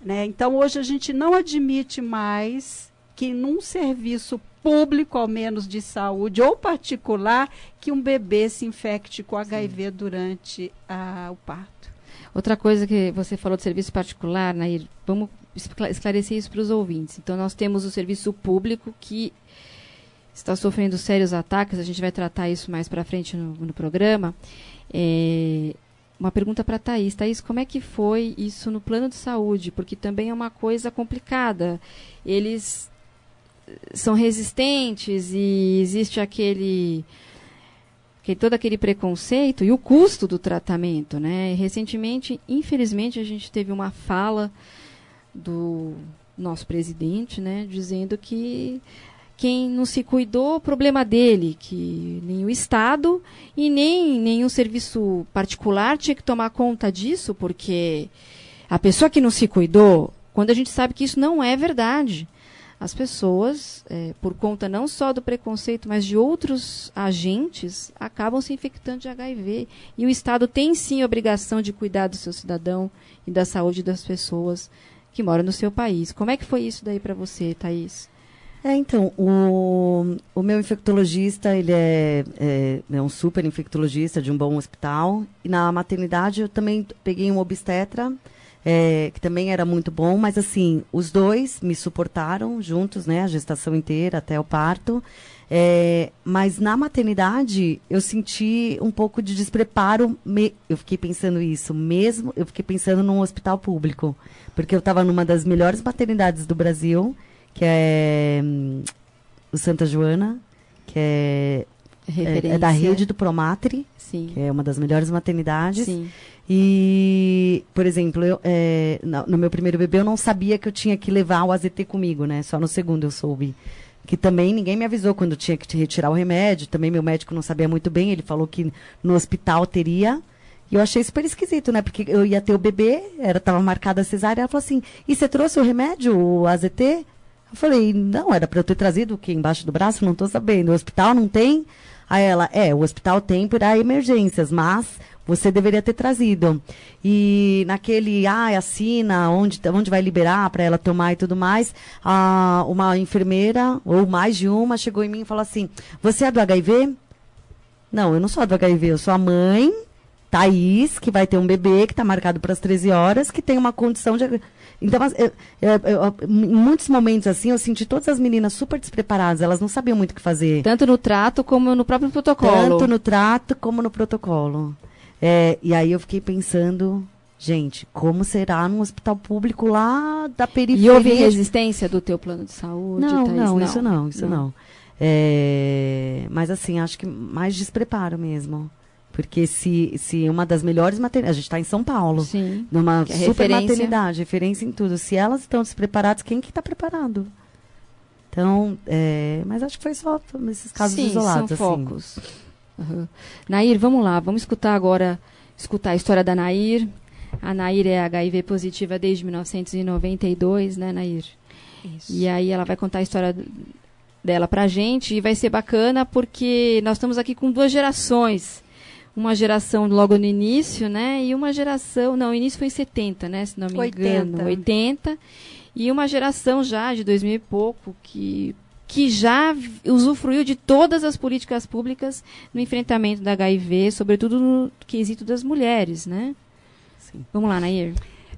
Né? Então, hoje a gente não admite mais que num serviço público, ao menos de saúde, ou particular, que um bebê se infecte com HIV Sim. durante o parto.
Outra coisa que você falou de serviço particular, Nair, vamos esclarecer isso para os ouvintes. Então, nós temos o serviço público que está sofrendo sérios ataques, a gente vai tratar isso mais para frente no, no programa. É, uma pergunta para a Thaís. Thaís, como é que foi isso no plano de saúde? Porque também é uma coisa complicada. Eles são resistentes e existe aquele que todo aquele preconceito e o custo do tratamento, né? Recentemente, infelizmente, a gente teve uma fala do nosso presidente, né, dizendo que quem não se cuidou, problema dele, que nem o Estado e nem nenhum serviço particular tinha que tomar conta disso, porque a pessoa que não se cuidou, quando a gente sabe que isso não é verdade, as pessoas, é, por conta não só do preconceito, mas de outros agentes, acabam se infectando de HIV. E o Estado tem sim a obrigação de cuidar do seu cidadão e da saúde das pessoas que moram no seu país. Como é que foi isso daí para você, Thaís?
É, então, o, o meu infectologista, ele é, é, é, um super infectologista de um bom hospital. E na maternidade eu também peguei um obstetra, é, que também era muito bom, mas assim, os dois me suportaram juntos, né, a gestação inteira até o parto. É, mas na maternidade eu senti um pouco de despreparo. Me, eu fiquei pensando isso mesmo. Eu fiquei pensando num hospital público, porque eu estava numa das melhores maternidades do Brasil que é hum, o Santa Joana, que é, é, é, da rede do Promatri,
Sim.
que é uma das melhores maternidades. Sim. E, por exemplo, eu, é, no, meu primeiro bebê eu não sabia que eu tinha que levar o AZT comigo, né? Só no segundo eu soube. Que também ninguém me avisou quando tinha que retirar o remédio. Também meu médico não sabia muito bem. Ele falou que no hospital teria. E eu achei super esquisito, né? Porque eu ia ter o bebê, era tava marcada a cesárea. Ela falou assim: e você trouxe o remédio, o AZT? Eu falei, não, era para eu ter trazido o que embaixo do braço, não estou sabendo. O hospital não tem? Aí ela, é, o hospital tem para emergências, mas você deveria ter trazido. E naquele, ah, assina, onde, onde vai liberar para ela tomar e tudo mais, a, uma enfermeira, ou mais de uma, chegou em mim e falou assim: Você é do HIV? Não, eu não sou do HIV, eu sou a mãe, Thaís, que vai ter um bebê que está marcado para as 13 horas, que tem uma condição de. Então, eu, eu, eu, em muitos momentos assim, eu senti todas as meninas super despreparadas, elas não sabiam muito o que fazer.
Tanto no trato como no próprio protocolo.
Tanto no trato como no protocolo. É, e aí eu fiquei pensando, gente, como será num hospital público lá da periferia?
E houve resistência do teu plano de saúde?
Não, Thaís? não, isso não, isso não. não. É, mas assim, acho que mais despreparo mesmo. Porque se, se uma das melhores maternidades, a gente está em São Paulo,
Sim,
numa é super referência. maternidade, referência em tudo. Se elas estão despreparadas, quem que está preparado? Então, é, mas acho que foi só nesses casos
Sim,
isolados.
São assim. focos. Uhum. Nair, vamos lá, vamos escutar agora, escutar a história da Nair. A Nair é HIV positiva desde 1992, né, Nair? Isso. E aí ela vai contar a história dela pra gente e vai ser bacana porque nós estamos aqui com duas gerações uma geração logo no início, né? E uma geração, não, o início foi em 70, né? Se não me 80. engano, 80. E uma geração já de 2000 e pouco que que já usufruiu de todas as políticas públicas no enfrentamento da HIV, sobretudo no quesito das mulheres, né? Sim. Vamos lá, Nair.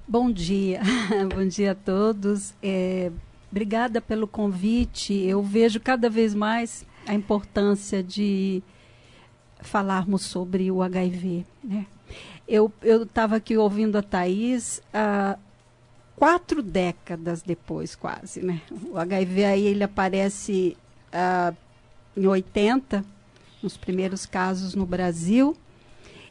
Bom dia, <laughs> bom dia a todos. É, obrigada pelo convite. Eu vejo cada vez mais a importância de falarmos sobre o HIV. Né? Eu estava aqui ouvindo a Thais uh, quatro décadas depois, quase. Né? O HIV aí ele aparece uh, em 80, nos primeiros casos no Brasil.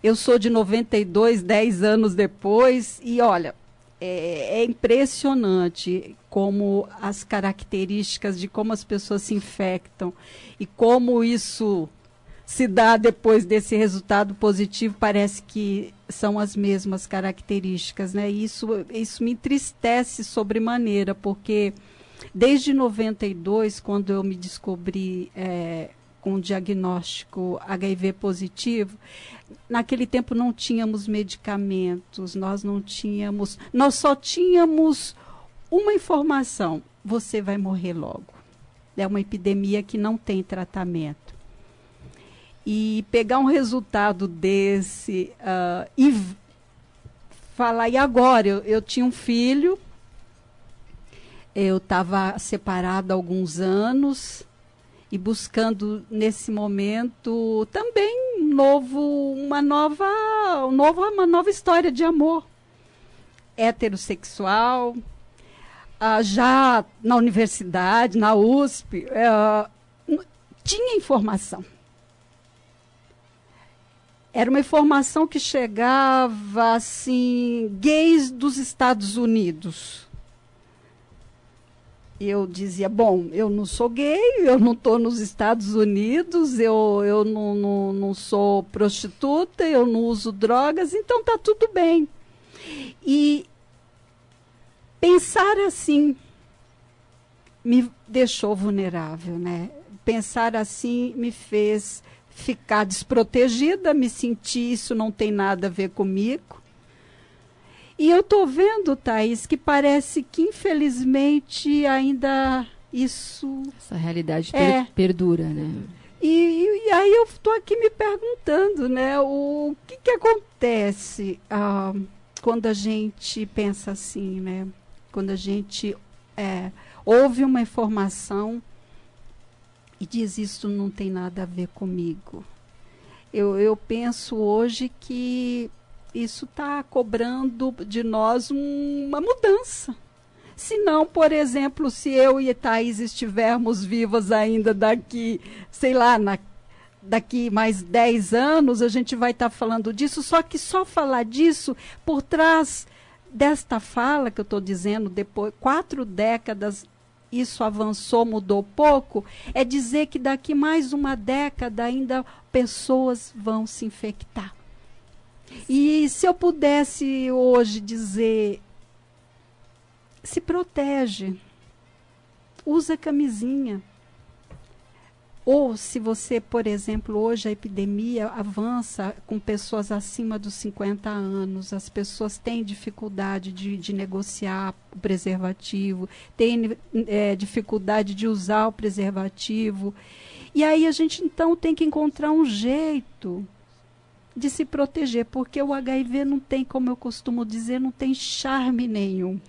Eu sou de 92, 10 anos depois, e olha, é, é, impressionante como as características de como as pessoas se infectam e como isso se dá depois desse resultado positivo, parece que são as mesmas características, né? isso, isso me entristece sobremaneira, porque desde 92, quando eu me descobri é, com o diagnóstico HIV positivo, naquele tempo não tínhamos medicamentos, nós não tínhamos, nós só tínhamos uma informação: você vai morrer logo. É uma epidemia que não tem tratamento e pegar um resultado desse uh, e falar, e agora? Eu, eu tinha um filho, eu estava separada há alguns anos e buscando nesse momento também novo, uma nova, um novo, uma nova história de amor heterossexual, uh, já na universidade, na USP, uh, tinha informação era uma informação que chegava assim, gays dos Estados Unidos. eu dizia, bom, eu não sou gay, eu não estou nos Estados Unidos, eu, eu não, não, não sou prostituta, eu não uso drogas, então tá tudo bem. E pensar assim me deixou vulnerável, né? Pensar assim me fez ficar desprotegida, me sentir isso não tem nada a ver comigo. E eu estou vendo, Thaís, que parece que infelizmente ainda isso.
Essa realidade é, perdura, né?
E, e aí eu estou aqui me perguntando, né? O que, que acontece ah, quando a gente pensa assim, né? Quando a gente é, ouve uma informação e diz isso não tem nada a ver comigo. Eu, eu penso hoje que isso está cobrando de nós um, uma mudança. Se não, por exemplo, se eu e Thaís estivermos vivas ainda daqui, sei lá, na, daqui mais 10 anos, a gente vai estar tá falando disso, só que só falar disso por trás desta fala que eu estou dizendo, depois quatro décadas isso avançou, mudou pouco, é dizer que daqui mais uma década ainda pessoas vão se infectar. E se eu pudesse hoje dizer, se protege, usa camisinha. Ou se você, por exemplo, hoje a epidemia avança com pessoas acima dos 50 anos, as pessoas têm dificuldade de, de negociar o preservativo, têm é, dificuldade de usar o preservativo. E aí a gente então tem que encontrar um jeito de se proteger, porque o HIV não tem, como eu costumo dizer, não tem charme nenhum.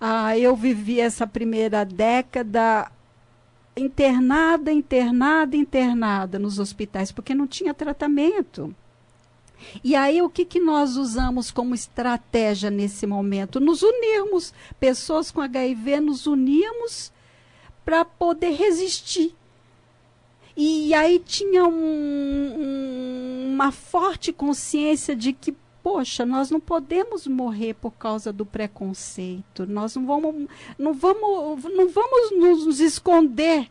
Ah, eu vivi essa primeira década internada, internada, internada nos hospitais, porque não tinha tratamento. E aí, o que, que nós usamos como estratégia nesse momento? Nos unirmos. Pessoas com HIV nos uníamos para poder resistir e aí tinha um, um, uma forte consciência de que, poxa, nós não podemos morrer por causa do preconceito. Nós não vamos, não vamos, não vamos nos esconder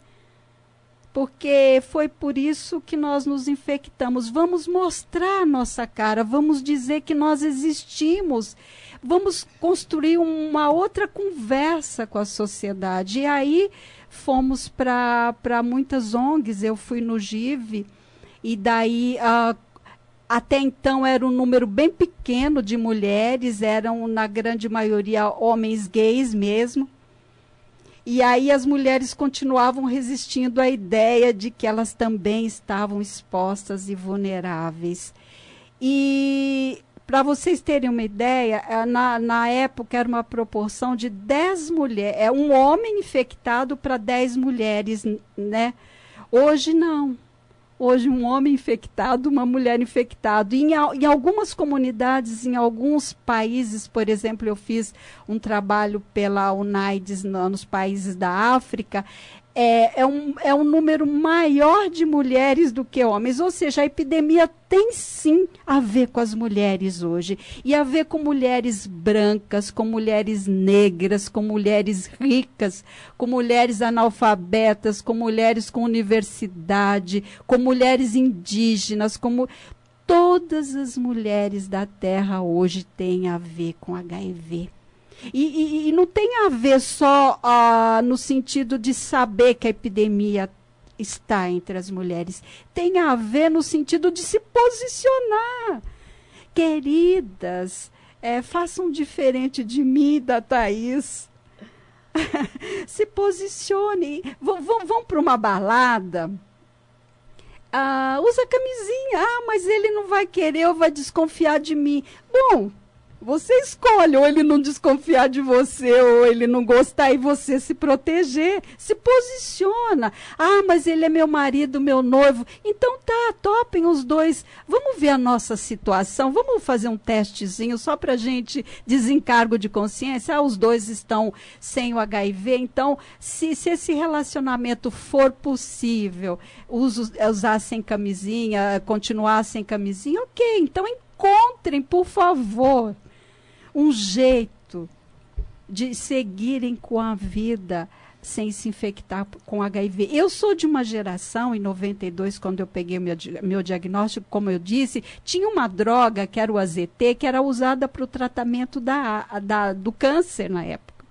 porque foi por isso que nós nos infectamos. Vamos mostrar a nossa cara, vamos dizer que nós existimos, vamos construir uma outra conversa com a sociedade. E aí fomos para muitas ONGs, eu fui no GIV, e daí uh, até então era um número bem pequeno de mulheres, eram na grande maioria homens gays mesmo. E aí as mulheres continuavam resistindo à ideia de que elas também estavam expostas e vulneráveis. E para vocês terem uma ideia, é, na, na época era uma proporção de 10 mulheres, é um homem infectado para 10 mulheres, né? Hoje não. Hoje um homem infectado, uma mulher infectada. Em, em algumas comunidades, em alguns países, por exemplo, eu fiz um trabalho pela UNAIDS nos países da África, é, é, um, é um número maior de mulheres do que homens. Ou seja, a epidemia tem sim a ver com as mulheres hoje. E a ver com mulheres brancas, com mulheres negras, com mulheres ricas, com mulheres analfabetas, com mulheres com universidade, com mulheres indígenas, como. Todas as mulheres da Terra hoje têm a ver com HIV. E, e, e não tem a ver só uh, no sentido de saber que a epidemia está entre as mulheres. Tem a ver no sentido de se posicionar. Queridas, é, façam diferente de mim, da Thaís. <laughs> se vão, vão para uma balada. Ah, usa camisinha. Ah, mas ele não vai querer ou vai desconfiar de mim. Bom, você escolhe, ou ele não desconfiar de você, ou ele não gostar e você se proteger. Se posiciona. Ah, mas ele é meu marido, meu noivo. Então tá, topem os dois. Vamos ver a nossa situação. Vamos fazer um testezinho só para gente desencargo de consciência. Ah, os dois estão sem o HIV. Então, se, se esse relacionamento for possível, uso, usar sem camisinha, continuar sem camisinha, ok. Então encontrem, por favor um jeito de seguirem com a vida sem se infectar com HIV. Eu sou de uma geração, em 92, quando eu peguei meu, meu diagnóstico, como eu disse, tinha uma droga, que era o AZT, que era usada para o tratamento da, da, do câncer na época.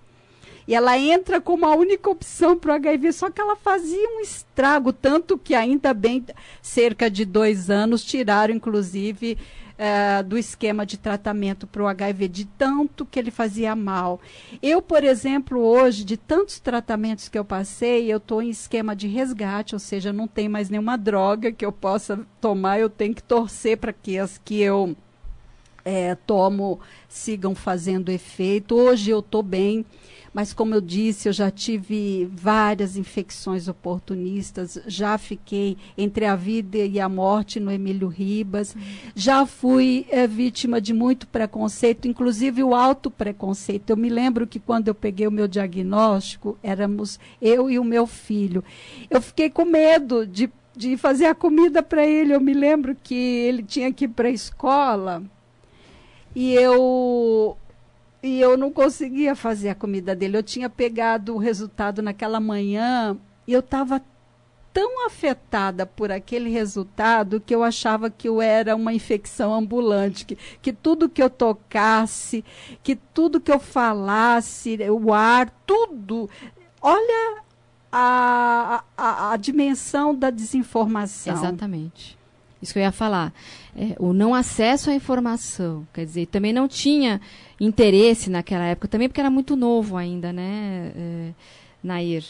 E ela entra como a única opção para o HIV, só que ela fazia um estrago, tanto que ainda bem, cerca de dois anos, tiraram, inclusive, uh, do esquema de tratamento para o HIV, de tanto que ele fazia mal. Eu, por exemplo, hoje, de tantos tratamentos que eu passei, eu estou em esquema de resgate, ou seja, não tem mais nenhuma droga que eu possa tomar, eu tenho que torcer para que as que eu é, tomo sigam fazendo efeito. Hoje eu estou bem. Mas, como eu disse, eu já tive várias infecções oportunistas, já fiquei entre a vida e a morte no Emílio Ribas, já fui é, vítima de muito preconceito, inclusive o alto preconceito. Eu me lembro que quando eu peguei o meu diagnóstico, éramos eu e o meu filho. Eu fiquei com medo de, de fazer a comida para ele. Eu me lembro que ele tinha que ir para a escola e eu e eu não conseguia fazer a comida dele. Eu tinha pegado o resultado naquela manhã e eu estava tão afetada por aquele resultado que eu achava que eu era uma infecção ambulante, que, que tudo que eu tocasse, que tudo que eu falasse, o ar, tudo. Olha a, a, a dimensão da desinformação.
Exatamente. Isso que eu ia falar. É, o não acesso à informação. Quer dizer, também não tinha interesse naquela época, também porque era muito novo ainda, né, é, Nair?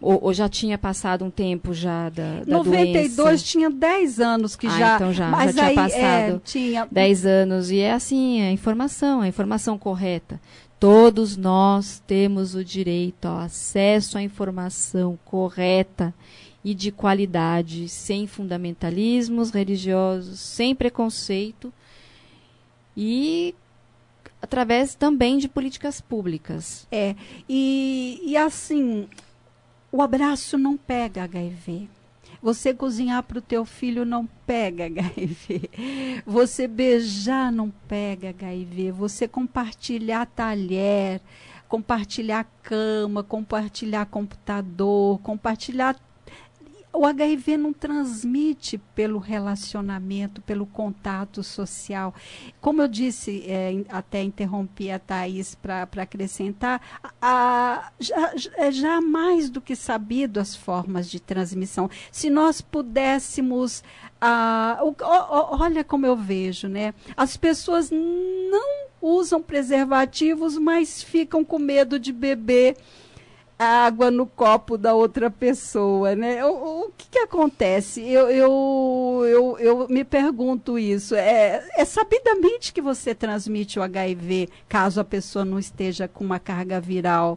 Ou, ou, já tinha passado um tempo já da, da
92
doença?
tinha 10 anos que
ah,
já.
Então já,
mas
já tinha
aí,
passado
é, tinha...
10 anos. E é assim, a informação, a informação correta. Todos nós temos o direito ao acesso à informação correta e de qualidade, sem fundamentalismos religiosos, sem preconceito e através também de políticas públicas.
É, e, e assim, o abraço não pega HIV. Você cozinhar para o teu filho não pega HIV. Você beijar não pega HIV. Você compartilhar talher, compartilhar cama, compartilhar computador, compartilhar o HIV não transmite pelo relacionamento, pelo contato social. Como eu disse, é, até interrompi a Thais para acrescentar, a, já, é já mais do que sabido as formas de transmissão. Se nós pudéssemos. A, o, o, olha como eu vejo, né? As pessoas não usam preservativos, mas ficam com medo de beber água no copo da outra pessoa, né? O, o que, que acontece? Eu, eu, eu, eu, me pergunto isso. É, é sabidamente que você transmite o HIV caso a pessoa não esteja com uma carga viral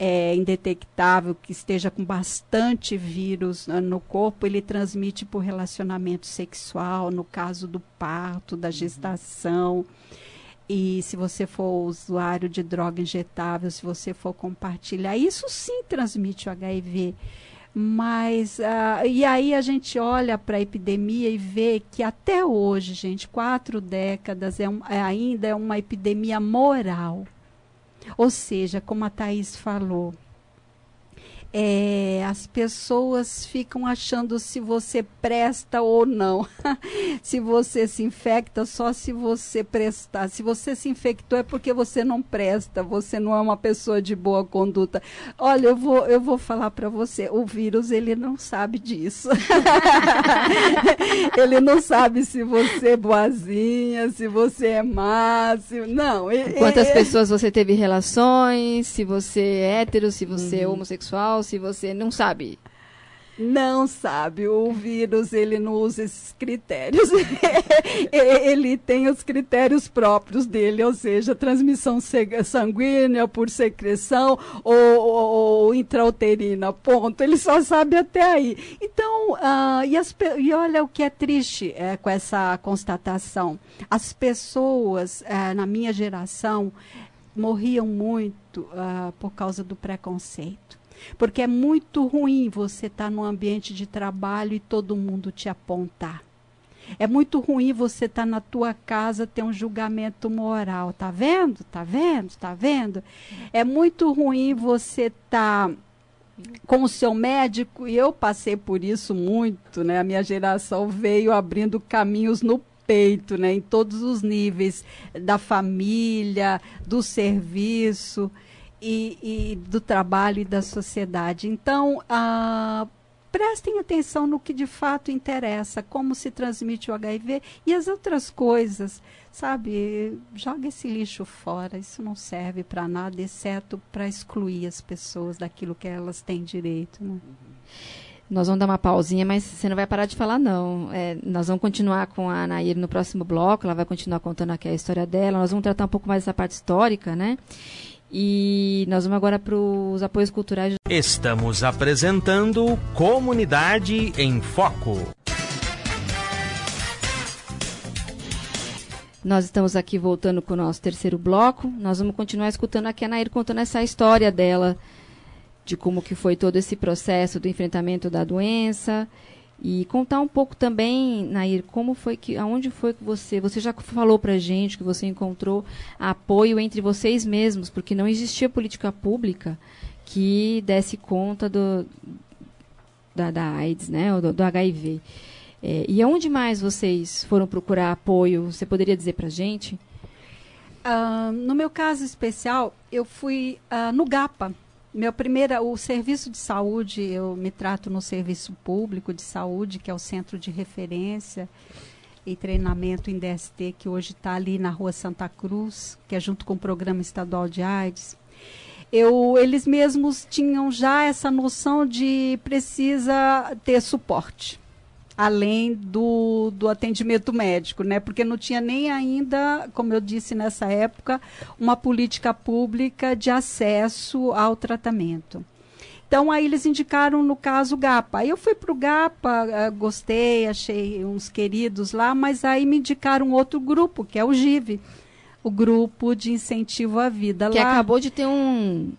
é, indetectável, que esteja com bastante vírus né, no corpo, ele transmite por relacionamento sexual, no caso do parto, da gestação. Uhum e se você for usuário de droga injetável, se você for compartilhar, isso sim transmite o HIV. Mas, uh, e aí a gente olha para a epidemia e vê que até hoje, gente, quatro décadas é, um, é ainda é uma epidemia moral. Ou seja, como a Thaís falou, é, as pessoas ficam achando se você presta ou não. <laughs> se você se infecta, só se você prestar. Se você se infectou é porque você não presta, você não é uma pessoa de boa conduta. Olha, eu vou, eu vou falar para você, o vírus ele não sabe disso. <laughs> ele não sabe se você é boazinha, se você é má, se... não.
Quantas é, pessoas você teve relações, se você é hétero, se você é uhum. é homossexual, se você não sabe?
Não sabe, o vírus ele não usa esses critérios. <laughs> ele tem os critérios próprios dele, ou seja, transmissão sanguínea por secreção ou, ou, ou intrauterina, ponto. Ele só sabe até aí. Então, uh, e, as, e olha o que é triste é, com essa constatação. As pessoas, uh, na minha geração, morriam muito uh, por causa do preconceito. Porque é muito ruim você estar tá num ambiente de trabalho e todo mundo te apontar. É muito ruim você estar tá na tua casa ter um julgamento moral, tá vendo? Tá vendo? Tá vendo? É muito ruim você estar tá com o seu médico, e eu passei por isso muito, né? A minha geração veio abrindo caminhos no peito, né? Em todos os níveis da família, do serviço e, e do trabalho e da sociedade. Então, a prestem atenção no que de fato interessa, como se transmite o HIV e as outras coisas, sabe? Joga esse lixo fora, isso não serve para nada, exceto para excluir as pessoas daquilo que elas têm direito. Né?
Nós vamos dar uma pausinha, mas você não vai parar de falar, não. É, nós vamos continuar com a Anaíra no próximo bloco, ela vai continuar contando aqui a história dela. Nós vamos tratar um pouco mais dessa parte histórica, né? E nós vamos agora para os apoios culturais.
Estamos apresentando Comunidade em Foco.
Nós estamos aqui voltando com o nosso terceiro bloco. Nós vamos continuar escutando aqui a Nair contando essa história dela, de como que foi todo esse processo do enfrentamento da doença e contar um pouco também, Nair, como foi que, aonde foi que você, você já falou pra gente que você encontrou apoio entre vocês mesmos, porque não existia política pública que desse conta do, da, da AIDS, né, do, do HIV. É, e aonde mais vocês foram procurar apoio? Você poderia dizer pra gente?
Uh, no meu caso especial, eu fui uh, no GAPA, meu primeiro, o serviço de saúde, eu me trato no serviço público de saúde, que é o centro de referência e treinamento em DST, que hoje está ali na rua Santa Cruz, que é junto com o programa estadual de AIDS. Eu, eles mesmos tinham já essa noção de precisa ter suporte além do, do atendimento médico, né? Porque não tinha nem ainda, como eu disse nessa época, uma política pública de acesso ao tratamento. Então, aí eles indicaram, no caso, o GAPA. Aí eu fui para o GAPA, uh, gostei, achei uns queridos lá, mas aí me indicaram outro grupo, que é o GIV, o Grupo de Incentivo à Vida.
Que lá, acabou de ter um,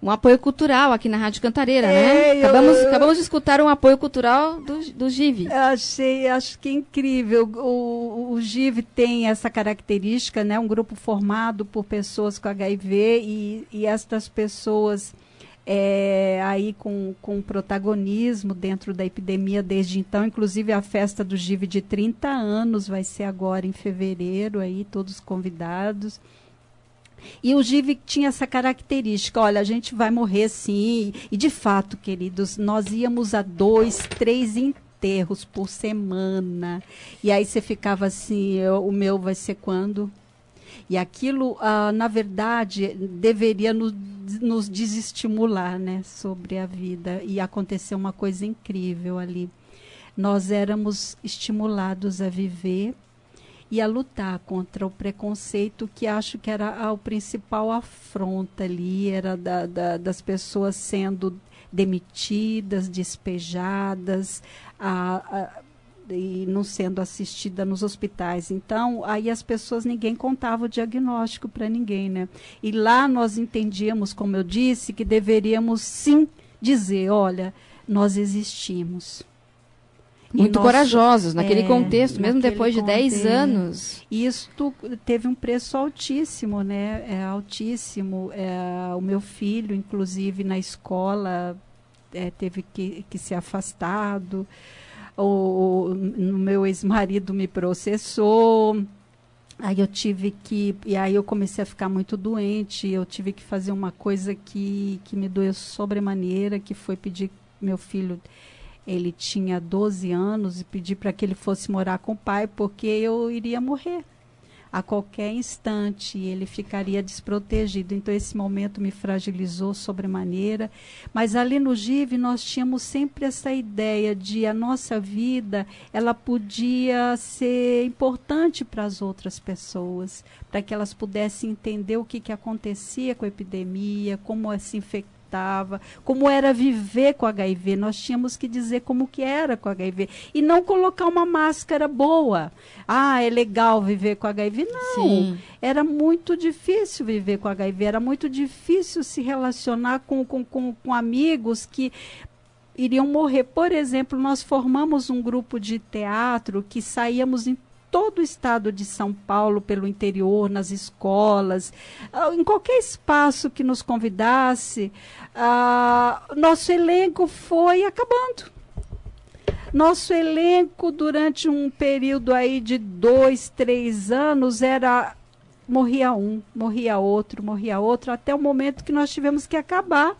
um apoio cultural aqui na Rádio Cantareira, né? é, né? Acabamos, eu, acabamos de escutar um apoio cultural do, do GIV.
Achei, acho que incrível. O, o GIV tem essa característica, né? Um grupo formado por pessoas com HIV e, e estas pessoas é, aí com, com protagonismo dentro da epidemia desde então. Inclusive a festa do GIV de 30 anos vai ser agora em fevereiro, aí todos convidados. E o GIV tinha essa característica: olha, a gente vai morrer sim. E de fato, queridos, nós íamos a dois, três enterros por semana. E aí você ficava assim: o meu vai ser quando? E aquilo, ah, na verdade, deveria nos, nos desestimular né, sobre a vida. E aconteceu uma coisa incrível ali. Nós éramos estimulados a viver e a lutar contra o preconceito que acho que era a, o principal afronta ali, era da, da, das pessoas sendo demitidas, despejadas, a, a, e não sendo assistida nos hospitais. Então, aí as pessoas, ninguém contava o diagnóstico para ninguém, né? E lá nós entendíamos, como eu disse, que deveríamos sim dizer, olha, nós existimos
muito corajosos naquele é, contexto, mesmo depois de 10 anos.
Isso teve um preço altíssimo, né? É, altíssimo. É, o meu filho, inclusive, na escola, é, teve que, que ser afastado. O, o meu ex-marido me processou. Aí eu tive que. E aí eu comecei a ficar muito doente. Eu tive que fazer uma coisa que, que me doeu sobremaneira, que foi pedir meu filho ele tinha 12 anos e pedi para que ele fosse morar com o pai porque eu iria morrer a qualquer instante ele ficaria desprotegido. Então esse momento me fragilizou sobremaneira, mas ali no GIV nós tínhamos sempre essa ideia de a nossa vida, ela podia ser importante para as outras pessoas, para que elas pudessem entender o que, que acontecia com a epidemia, como se infectar estava, como era viver com HIV. Nós tínhamos que dizer como que era com HIV e não colocar uma máscara boa. Ah, é legal viver com HIV. Não, Sim. era muito difícil viver com HIV, era muito difícil se relacionar com, com, com, com amigos que iriam morrer. Por exemplo, nós formamos um grupo de teatro que saíamos em todo o estado de São Paulo, pelo interior, nas escolas, ah, em qualquer espaço que nos convidasse, uh, nosso elenco foi acabando. Nosso elenco, durante um período aí de dois, três anos, era morria um, morria outro, morria outro, até o momento que nós tivemos que acabar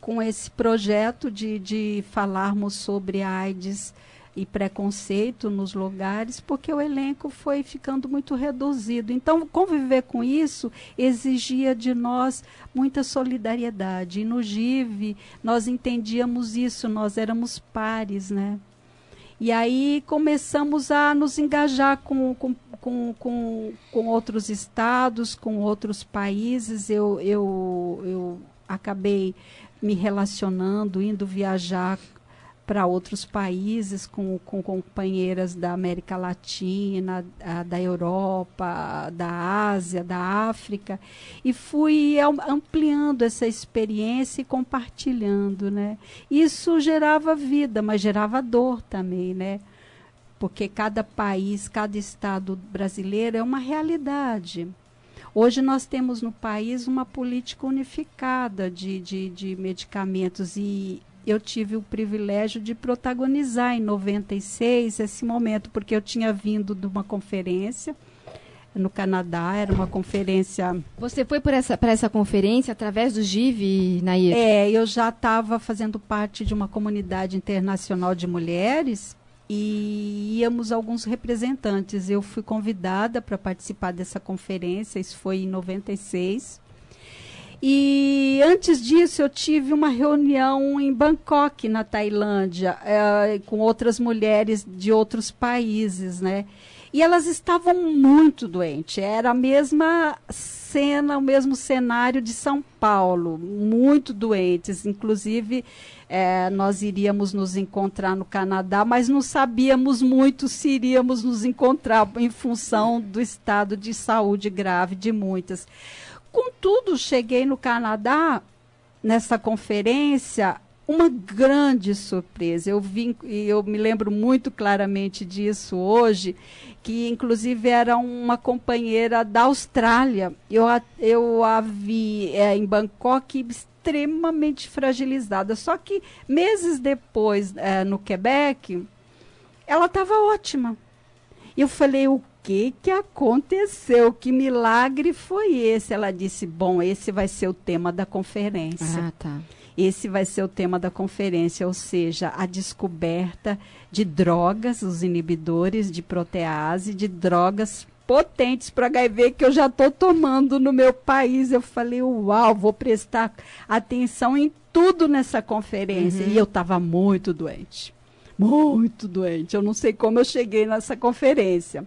com esse projeto de, de falarmos sobre AIDS e preconceito nos lugares, porque o elenco foi ficando muito reduzido. Então, conviver com isso exigia de nós muita solidariedade. E no GIV, nós entendíamos isso, nós éramos pares, né? E aí começamos a nos engajar com, com, com, com, com outros estados, com outros países. Eu, eu, eu acabei me relacionando, indo viajar para outros países com, com companheiras da América Latina, a, da Europa, da Ásia, da África, e fui ampliando essa experiência e compartilhando, né? Isso gerava vida, mas gerava dor também, né? Porque cada país, cada estado brasileiro é uma realidade. Hoje nós temos no país uma política unificada de, de, de medicamentos e eu tive o privilégio de protagonizar em 96 esse momento, porque eu tinha vindo de uma conferência no Canadá, era uma conferência.
Você foi para essa, essa conferência através do GIV, Nair?
É, eu já estava fazendo parte de uma comunidade internacional de mulheres e íamos alguns representantes. Eu fui convidada para participar dessa conferência, isso foi em 96. E antes disso, eu tive uma reunião em Bangkok, na Tailândia, é, com outras mulheres de outros países, né? E elas estavam muito doentes. Era a mesma cena, o mesmo cenário de São Paulo, muito doentes. Inclusive, é, nós iríamos nos encontrar no Canadá, mas não sabíamos muito se iríamos nos encontrar em função do estado de saúde grave de muitas. Contudo, cheguei no Canadá nessa conferência uma grande surpresa. Eu vim e eu me lembro muito claramente disso hoje, que inclusive era uma companheira da Austrália. Eu a, eu a vi é, em Bangkok extremamente fragilizada. Só que meses depois, é, no Quebec, ela estava ótima. Eu falei, o que que aconteceu? Que milagre foi esse? Ela disse: Bom, esse vai ser o tema da conferência.
Ah, tá.
Esse vai ser o tema da conferência, ou seja, a descoberta de drogas, os inibidores de protease, de drogas potentes para HIV que eu já estou tomando no meu país. Eu falei, uau, vou prestar atenção em tudo nessa conferência. Uhum. E eu estava muito doente. Muito doente. Eu não sei como eu cheguei nessa conferência.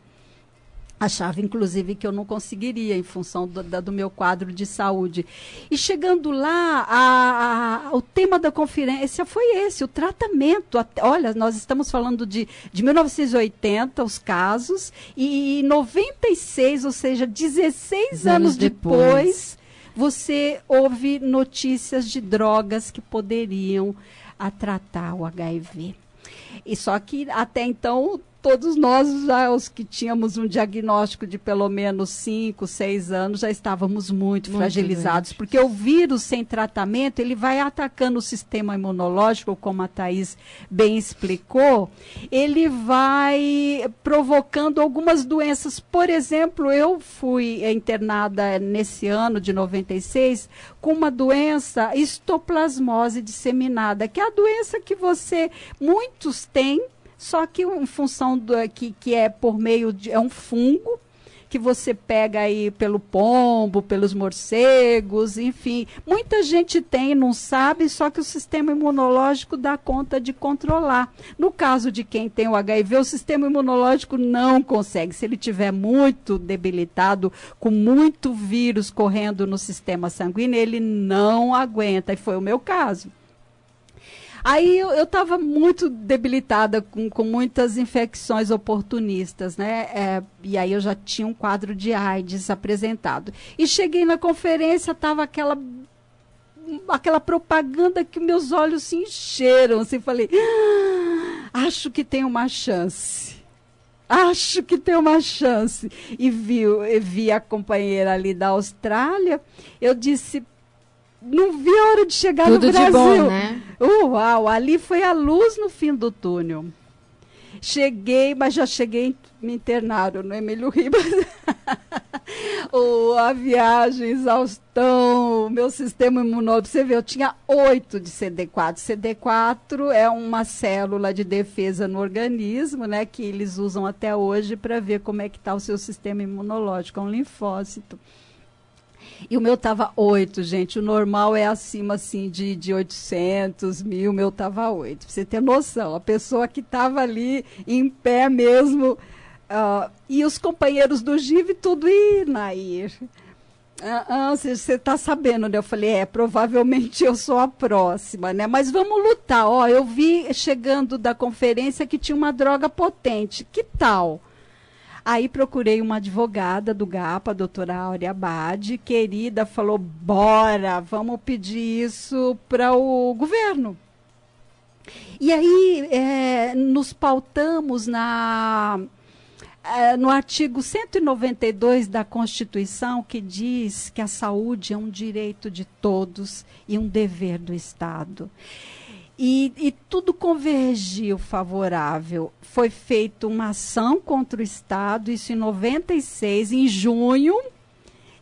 Achava, inclusive, que eu não conseguiria em função do, do meu quadro de saúde. E chegando lá, a, a, o tema da conferência foi esse, o tratamento. olha, nós estamos falando de, de 1980, os casos, e 96, ou seja, 16 anos, anos depois, depois, você ouve notícias de drogas que poderiam a tratar o HIV. E só que até então todos nós, já os que tínhamos um diagnóstico de pelo menos 5, 6 anos, já estávamos muito, muito fragilizados, doente. porque o vírus sem tratamento, ele vai atacando o sistema imunológico, como a Thais bem explicou, ele vai provocando algumas doenças. Por exemplo, eu fui internada nesse ano de 96 com uma doença histoplasmose disseminada, que é a doença que você, muitos têm, só que em função do que, que é por meio de é um fungo que você pega aí pelo pombo, pelos morcegos, enfim. Muita gente tem, não sabe, só que o sistema imunológico dá conta de controlar. No caso de quem tem o HIV, o sistema imunológico não consegue. Se ele tiver muito debilitado, com muito vírus correndo no sistema sanguíneo, ele não aguenta. E foi o meu caso. Aí eu estava muito debilitada, com, com muitas infecções oportunistas, né? É, e aí eu já tinha um quadro de AIDS apresentado. E cheguei na conferência, estava aquela aquela propaganda que meus olhos se encheram. Assim, falei, ah, acho que tem uma chance. Acho que tem uma chance. E vi, vi a companheira ali da Austrália. Eu disse, não vi a hora de chegar Tudo no Brasil. De bom, né? Uau, ali foi a luz no fim do túnel. Cheguei, mas já cheguei, me internaram no Emílio Ribas. <laughs> o, a viagem, exaustão, meu sistema imunológico. Você vê, eu tinha oito de CD4. CD4 é uma célula de defesa no organismo, né? Que eles usam até hoje para ver como é que está o seu sistema imunológico, é um linfócito. E o meu tava 8, gente. O normal é acima, assim, de, de 800 mil. O meu tava 8. Pra você ter noção. A pessoa que tava ali em pé mesmo. Uh, e os companheiros do GIV, tudo, e Nair. Ah, você uh, está sabendo, né? Eu falei, é, provavelmente eu sou a próxima, né? Mas vamos lutar. Ó, eu vi chegando da conferência que tinha uma droga potente. Que tal? Aí procurei uma advogada do GAPA, a doutora Áurea Abad, querida, falou: bora, vamos pedir isso para o governo. E aí é, nos pautamos na, é, no artigo 192 da Constituição, que diz que a saúde é um direito de todos e um dever do Estado. E, e, tudo convergiu favorável. Foi feita uma ação contra o Estado, isso em 96, em junho.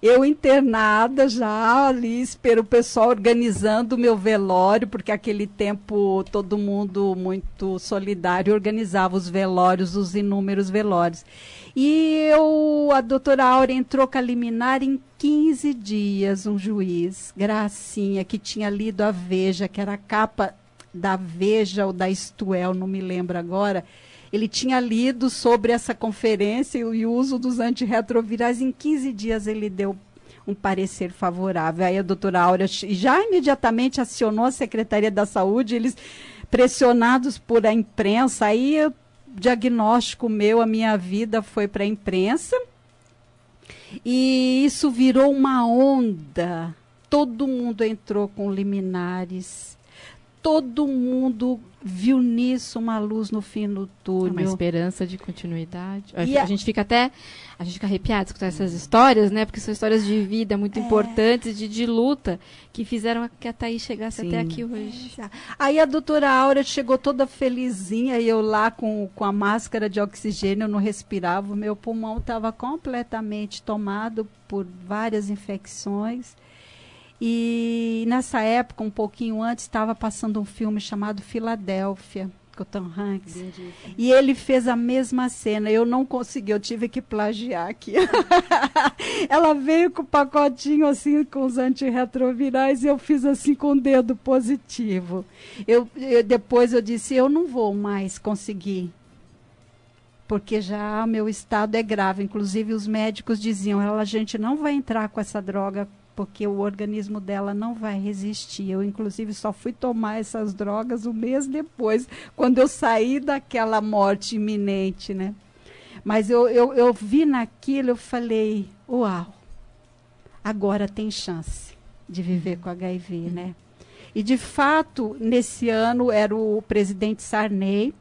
Eu internada já ali, espero o pessoal organizando o meu velório, porque aquele tempo todo mundo muito solidário organizava os velórios, os inúmeros velórios. E eu, a doutora Áurea entrou com a liminar em 15 dias, um juiz, Gracinha, que tinha lido a Veja, que era a capa da Veja ou da Estuel, não me lembro agora, ele tinha lido sobre essa conferência e o uso dos antirretrovirais. Em 15 dias ele deu um parecer favorável. Aí a doutora Áurea já imediatamente acionou a Secretaria da Saúde, eles pressionados por a imprensa, aí o diagnóstico meu, a minha vida foi para a imprensa. E isso virou uma onda. Todo mundo entrou com liminares todo mundo viu nisso uma luz no fim do túnel.
Uma esperança de continuidade. A, a, gente fica até. A gente fica arrepiado escutar essas histórias, né? Porque são histórias de vida muito é. importantes, de, de luta, que fizeram que a Thaís chegasse Sim. até aqui hoje.
É. Aí a doutora Aura chegou toda felizinha e eu lá com, com a máscara de oxigênio, eu não respirava. O meu pulmão estava completamente tomado por várias infecções. E nessa época, um pouquinho antes, estava passando um filme chamado Filadélfia, com o Tom Hanks. Entendi. E ele fez a mesma cena. Eu não consegui, eu tive que plagiar aqui. <laughs> Ela veio com o pacotinho assim, com os antirretrovirais, e eu fiz assim com o dedo positivo. Eu, eu, depois eu disse, eu não vou mais conseguir. Porque já meu estado é grave. Inclusive, os médicos diziam, ela, a gente não vai entrar com essa droga porque o organismo dela não vai resistir. Eu, inclusive, só fui tomar essas drogas um mês depois, quando eu saí daquela morte iminente, né? Mas eu, eu, eu vi naquilo, eu falei, uau, agora tem chance de viver com HIV, né? E, de fato, nesse ano era o presidente Sarney,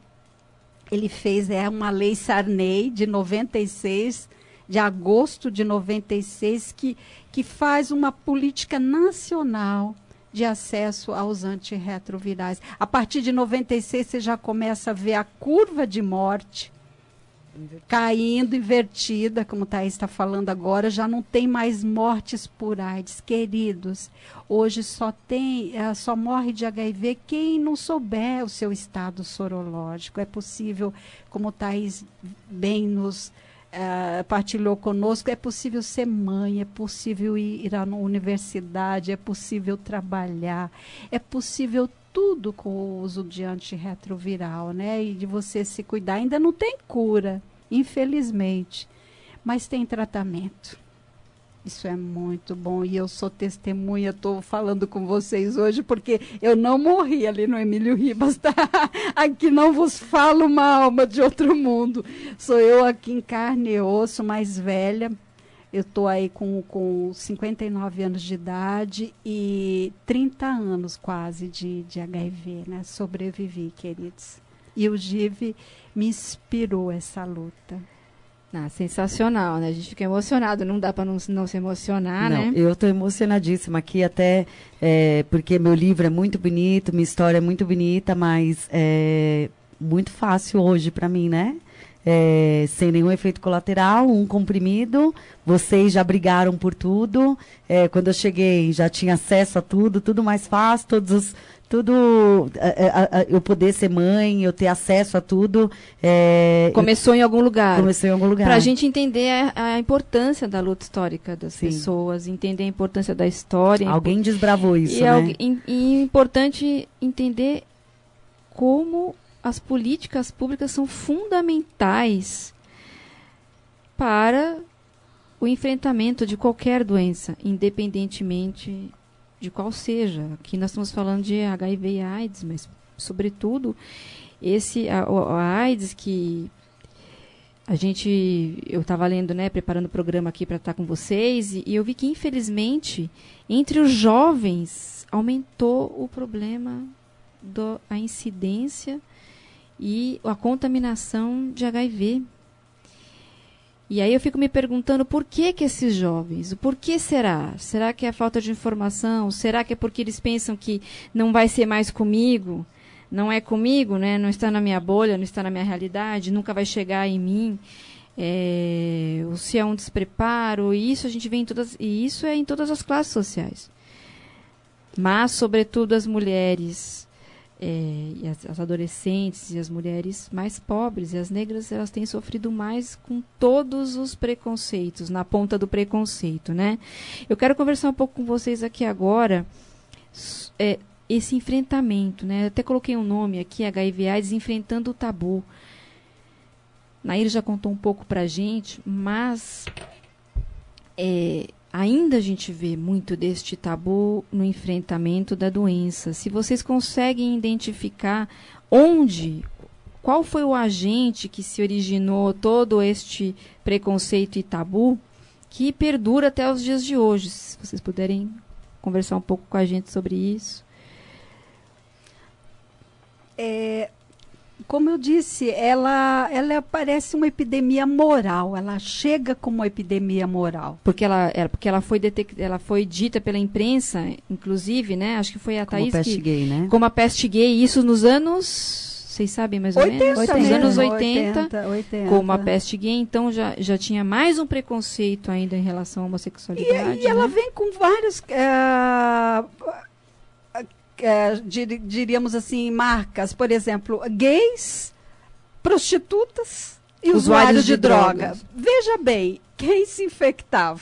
ele fez é, uma lei Sarney de 96, de agosto de 96, que que faz uma política nacional de acesso aos antirretrovirais. A partir de 96 você já começa a ver a curva de morte caindo, invertida, como Thaís está falando agora, já não tem mais mortes por AIDS. Queridos, hoje só tem, uh, só morre de HIV quem não souber o seu estado sorológico. É possível, como Thaís bem nos uh, partilhou conosco, é possível ser mãe, é possível ir à universidade, é possível trabalhar, é possível tudo com o uso de antirretroviral, né? E de você se cuidar. Ainda não tem cura, infelizmente, mas tem tratamento. Isso é muito bom e eu sou testemunha, estou falando com vocês hoje porque eu não morri ali no Emílio Ribas, tá? <laughs> Aqui não vos falo uma alma de outro mundo. Sou eu aqui em carne e osso, mais velha, Eu estou aí com, com 59 anos de idade e 30 anos quase de, de HIV, né? Sobrevivi, queridos. E o GIV me inspirou essa luta.
Ah, sensacional, né? A gente fica emocionado, não dá para não, não se emocionar,
não,
né?
Eu estou emocionadíssima aqui, até é, porque meu livro é muito bonito, minha história é muito bonita, mas é muito fácil hoje para mim, né? É, sem nenhum efeito colateral, um comprimido. Vocês já brigaram por tudo. É, quando eu cheguei, já tinha acesso a tudo, tudo mais fácil, todos os, tudo é, é, é, eu poder ser mãe, eu ter acesso a tudo.
Começou em algum lugar.
Começou em algum lugar.
Para a gente entender a, importância da luta histórica das Sim. pessoas, entender a importância da história.
Alguém desbravou isso, e, né?
E, e é importante entender como as políticas públicas são fundamentais para o enfrentamento de qualquer doença, independentemente de qual seja. Aqui nós estamos falando de HIV e AIDS, mas, sobretudo, esse a, a AIDS que a gente eu estava lendo né preparando o programa aqui para estar com vocês e, e, eu vi que infelizmente entre os jovens aumentou o problema da incidência e a contaminação de HIV. E aí eu fico me perguntando por que que esses jovens, o porquê será? Será que é falta de informação? Será que é porque eles pensam que não vai ser mais comigo? Não é comigo, né? Não está na minha bolha, não está na minha realidade, nunca vai chegar em mim. É, ou se é um despreparo, isso a gente vê em todas, e isso é em todas as classes sociais. Mas, sobretudo, as mulheres é, e as, as, adolescentes e as mulheres mais pobres e as negras elas têm sofrido mais com todos os preconceitos na ponta do preconceito, né? Eu quero conversar um pouco com vocês aqui agora é, esse enfrentamento, né? Até coloquei um nome aqui, HIV/AIDS enfrentando o tabu. Nair já contou um pouco para gente, mas é, ainda a gente vê muito deste tabu no enfrentamento da doença. Se vocês conseguem identificar onde, qual foi o agente que se originou todo este preconceito e tabu que perdura até os dias de hoje, se vocês puderem conversar um pouco com a gente sobre isso.
É, como eu disse, ela, ela parece uma epidemia moral. Ela chega como uma epidemia moral.
Porque ela, ela, porque ela foi detect, ela foi dita pela imprensa, inclusive, né? Acho que foi a
como
Thaís
peste
que,
gay, né?
Como a peste gay. Isso nos anos vocês sabem mais ou
80
menos?
80,
Nos anos 80,
80, 80,
como a peste gay, então já, já tinha mais um preconceito ainda em relação à homossexualidade.
E, e ela
né?
vem com vários. Uh, é, dir, diríamos assim, marcas, por exemplo, gays, prostitutas e usuários, usuários de, de droga. Veja bem, quem se infectava?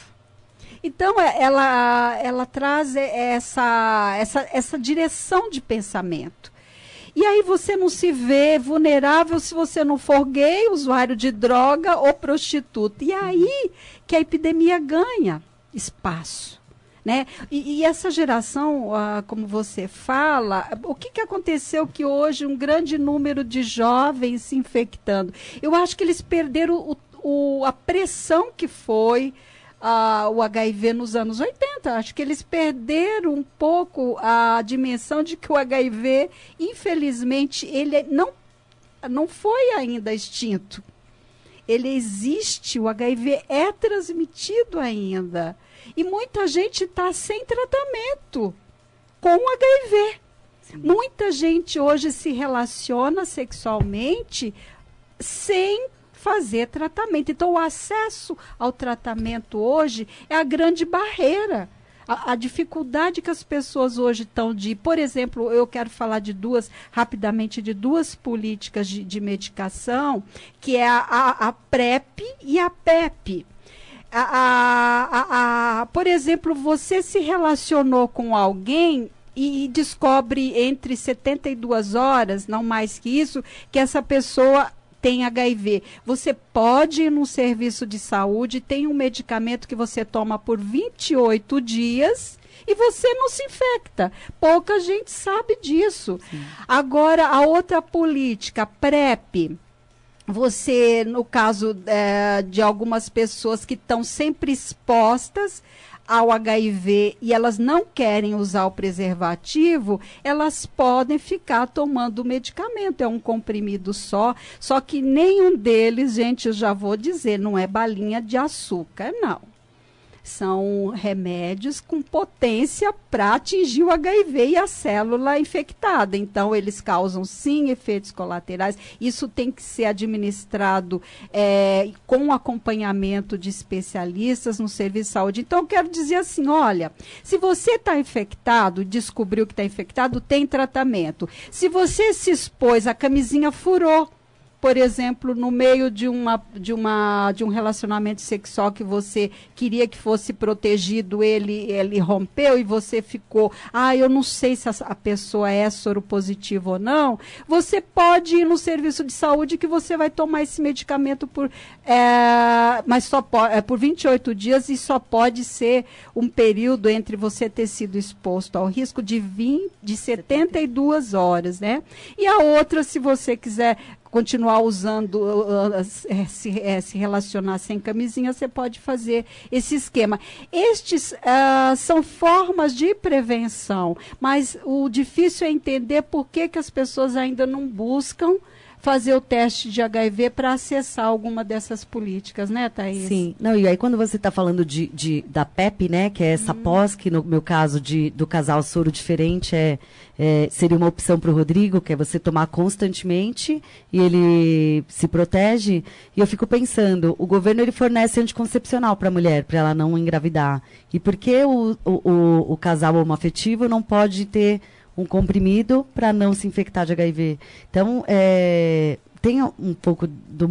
Então, é, ela, ela traz essa, essa, essa direção de pensamento. E aí você não se vê vulnerável se você não for gay, usuário de droga ou prostituta. E aí que a epidemia ganha espaço. Né? E, e essa geração, ah, como você fala, o que, que aconteceu que hoje um grande número de jovens se infectando? Eu acho que eles perderam o, o, a pressão que foi ah, o HIV nos anos 80. Acho que eles perderam um pouco a dimensão de que o HIV, infelizmente, ele não, não foi ainda extinto. Ele existe, o HIV é transmitido ainda. E muita gente está sem tratamento com HIV. Sim. Muita gente hoje se relaciona sexualmente sem fazer tratamento. Então, o acesso ao tratamento hoje é a grande barreira. A, a, dificuldade que as pessoas hoje estão de, por exemplo, eu quero falar de duas, rapidamente, de duas políticas de, de medicação, que é a, a, a PrEP e a PEP a, a, a, por exemplo, você se relacionou com alguém e descobre entre 72 horas, não mais que isso, que essa pessoa tem HIV. Você pode ir num serviço de saúde, tem um medicamento que você toma por 28 dias e você não se infecta. Pouca gente sabe disso. Sim. Agora, a outra política, PrEP você, no caso é, de algumas pessoas que estão sempre expostas ao HIV e elas não querem usar o preservativo, elas podem ficar tomando o medicamento. É um comprimido só, só que nenhum deles, gente, eu já vou dizer, não é balinha de açúcar, não são remédios com potência para atingir o HIV e a célula infectada. Então, eles causam sim efeitos colaterais. Isso tem que ser administrado é, com acompanhamento de especialistas no serviço de saúde. Então, eu quero dizer assim: olha, se você está infectado, descobriu que está infectado, tem tratamento. Se você se expôs, a camisinha furou por exemplo, no meio de, uma, de, uma, de um relacionamento sexual que você queria que fosse protegido, ele, ele rompeu e você ficou, ah, eu não sei se a, pessoa é soropositiva ou não, você pode ir no serviço de saúde que você vai tomar esse medicamento por, é, mas só é, por 28 dias e só pode ser um período entre você ter sido exposto ao risco de, 20, de 72 horas, né? E a outra, se você quiser continuar usando, uh, uh, se, uh, se, relacionar sem camisinha, você pode fazer esse esquema. Estes uh, são formas de prevenção, mas o difícil é entender por que, que as pessoas ainda não buscam fazer o teste de HIV para acessar alguma dessas políticas, né, Thaís?
Sim. Não, e aí quando você está falando de, de, da PEP, né, que é essa hum. pós, que no meu caso de, do casal soro diferente é, é seria uma opção para o Rodrigo, que é você tomar constantemente e ele se protege. E eu fico pensando, o governo ele fornece anticoncepcional para a mulher, para ela não engravidar. E por que o, o, o, o casal homoafetivo não pode ter um comprimido para não se infectar de HIV. Então, é, tem um pouco do,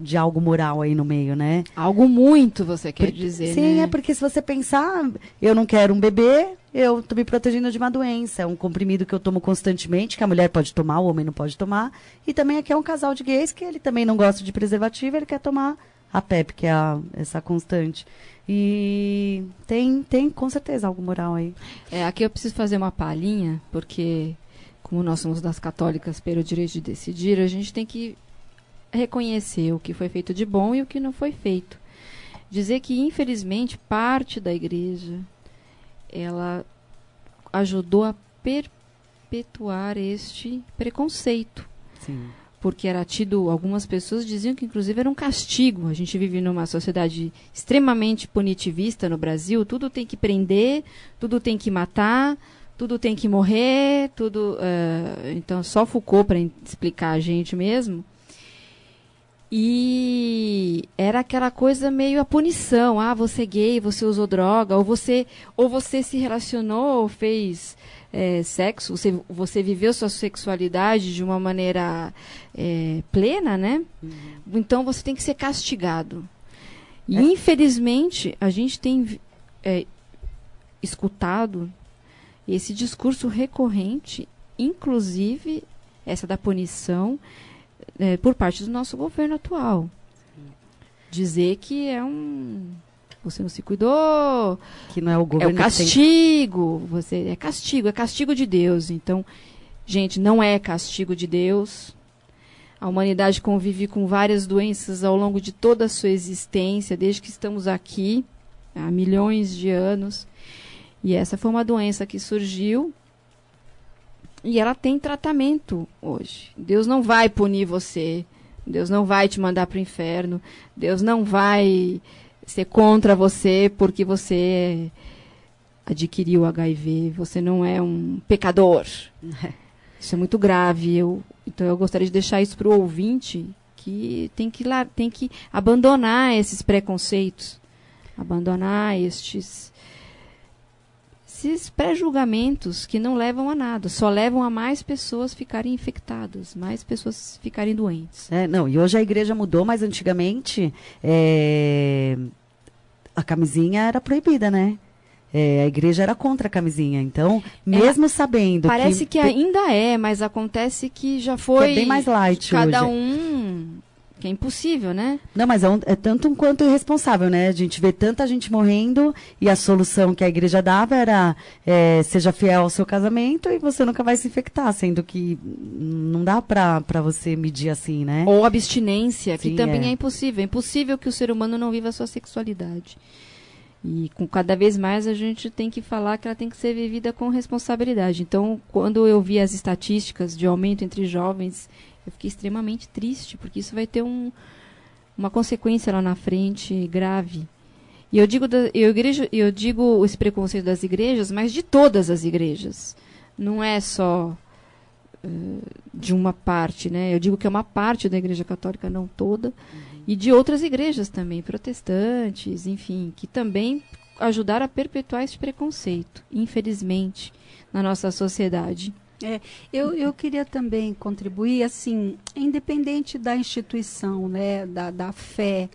de algo moral aí no meio, né?
Algo muito, você quer dizer,
Sim,
né?
é porque se você pensar, eu não quero um bebê, eu estou me protegendo de uma doença. É um comprimido que eu tomo constantemente, que a mulher pode tomar, o homem não pode tomar. E também aqui é um casal de gays que ele também não gosta de preservativo, ele quer tomar a PEP, que é a, essa constante. E tem, tem com certeza algo moral aí.
É, aqui eu preciso fazer uma palhinha, porque como nós somos das católicas pelo direito de decidir, a gente tem que reconhecer o que foi feito de bom e o que não foi feito. Dizer que, infelizmente, parte da igreja ela ajudou a perpetuar este preconceito.
Sim
porque era tido, algumas pessoas diziam que inclusive era um castigo. A gente vive numa sociedade extremamente punitivista no Brasil, tudo tem que prender, tudo tem que matar, tudo tem que morrer, tudo. Uh, então, só Foucault para explicar a gente mesmo. E era aquela coisa meio a punição. Ah, você é gay, você usou droga, ou você, ou você se relacionou, ou fez é, sexo, você, você viveu sua sexualidade de uma maneira é, plena, né? Uhum. Então você tem que ser castigado. E é. infelizmente a gente tem é, escutado esse discurso recorrente, inclusive essa da punição, é, por parte do nosso governo atual. Dizer que é um você não se cuidou.
Que não é o governo.
É o castigo. Tem... Você é castigo, é castigo de Deus. Então, gente, não é castigo de Deus. A humanidade convive com várias doenças ao longo de toda a sua existência, desde que estamos aqui, há milhões de anos. E essa foi uma doença que surgiu e ela tem tratamento hoje. Deus não vai punir você. Deus não vai te mandar para o inferno. Deus não vai ser contra você porque você adquiriu HIV, você não é um pecador. <laughs> Isso é muito grave. Eu, então eu gostaria de deixar isso para o ouvinte que tem que lá, tem que abandonar esses preconceitos, abandonar estes esses pré-julgamentos que não levam a nada, só levam a mais pessoas ficarem infectadas, mais pessoas ficarem doentes.
É, não, e hoje a igreja mudou, mas antigamente é, a camisinha era proibida, né? É, a igreja era contra a camisinha. Então, é, mesmo é, sabendo.
Parece que, que, ainda é, mas acontece que já foi.
É bem mais light
Cada
hoje.
um que é impossível, né?
Não, mas é, um, é, tanto um quanto irresponsável, né? A gente vê tanta gente morrendo e a solução que a igreja dava era é, seja fiel ao seu casamento e você nunca vai se infectar, sendo que não dá para você medir assim, né?
Ou abstinência, Sim, que também é. é impossível. É impossível que o ser humano não viva a sua sexualidade. E com cada vez mais a gente tem que falar que ela tem que ser vivida com responsabilidade. Então, quando eu vi as estatísticas de aumento entre jovens, eu fiquei extremamente triste, porque isso vai ter um, uma consequência lá na frente grave. E eu digo, da, eu, igreja, eu digo esse preconceito das igrejas, mas de todas as igrejas. Não é só uh, de uma parte, né? Eu digo que é uma parte da igreja católica, não toda. Uhum e de outras igrejas também, protestantes, enfim, que também ajudaram a perpetuar esse preconceito, infelizmente, na nossa sociedade.
É, eu, eu queria também contribuir, assim, independente da instituição, né, da, da fé,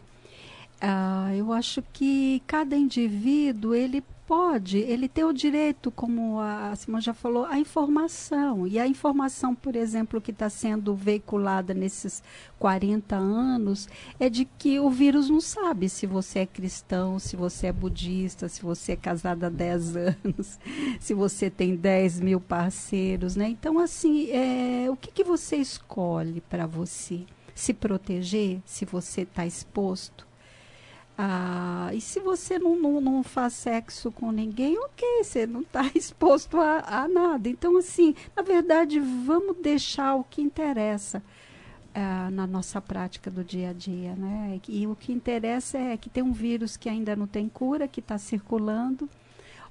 ah, eu acho que cada indivíduo ele Pode, ele tem o direito, como a Simone já falou, a informação. E a informação, por exemplo, que está sendo veiculada nesses 40 anos, é de que o vírus não sabe se você é cristão, se você é budista, se você é casado há 10 <laughs> anos, se você tem 10 mil parceiros. Né? Então, assim, é, o que, que você escolhe para você? Se proteger, se você está exposto? Ah, e se você não, não, não, faz sexo com ninguém, ok, você não está <laughs> exposto a, a, nada. Então, assim, na verdade, vamos deixar o que interessa ah, na nossa prática do dia a dia, né? E o que interessa é que tem um vírus que ainda não tem cura, que está circulando,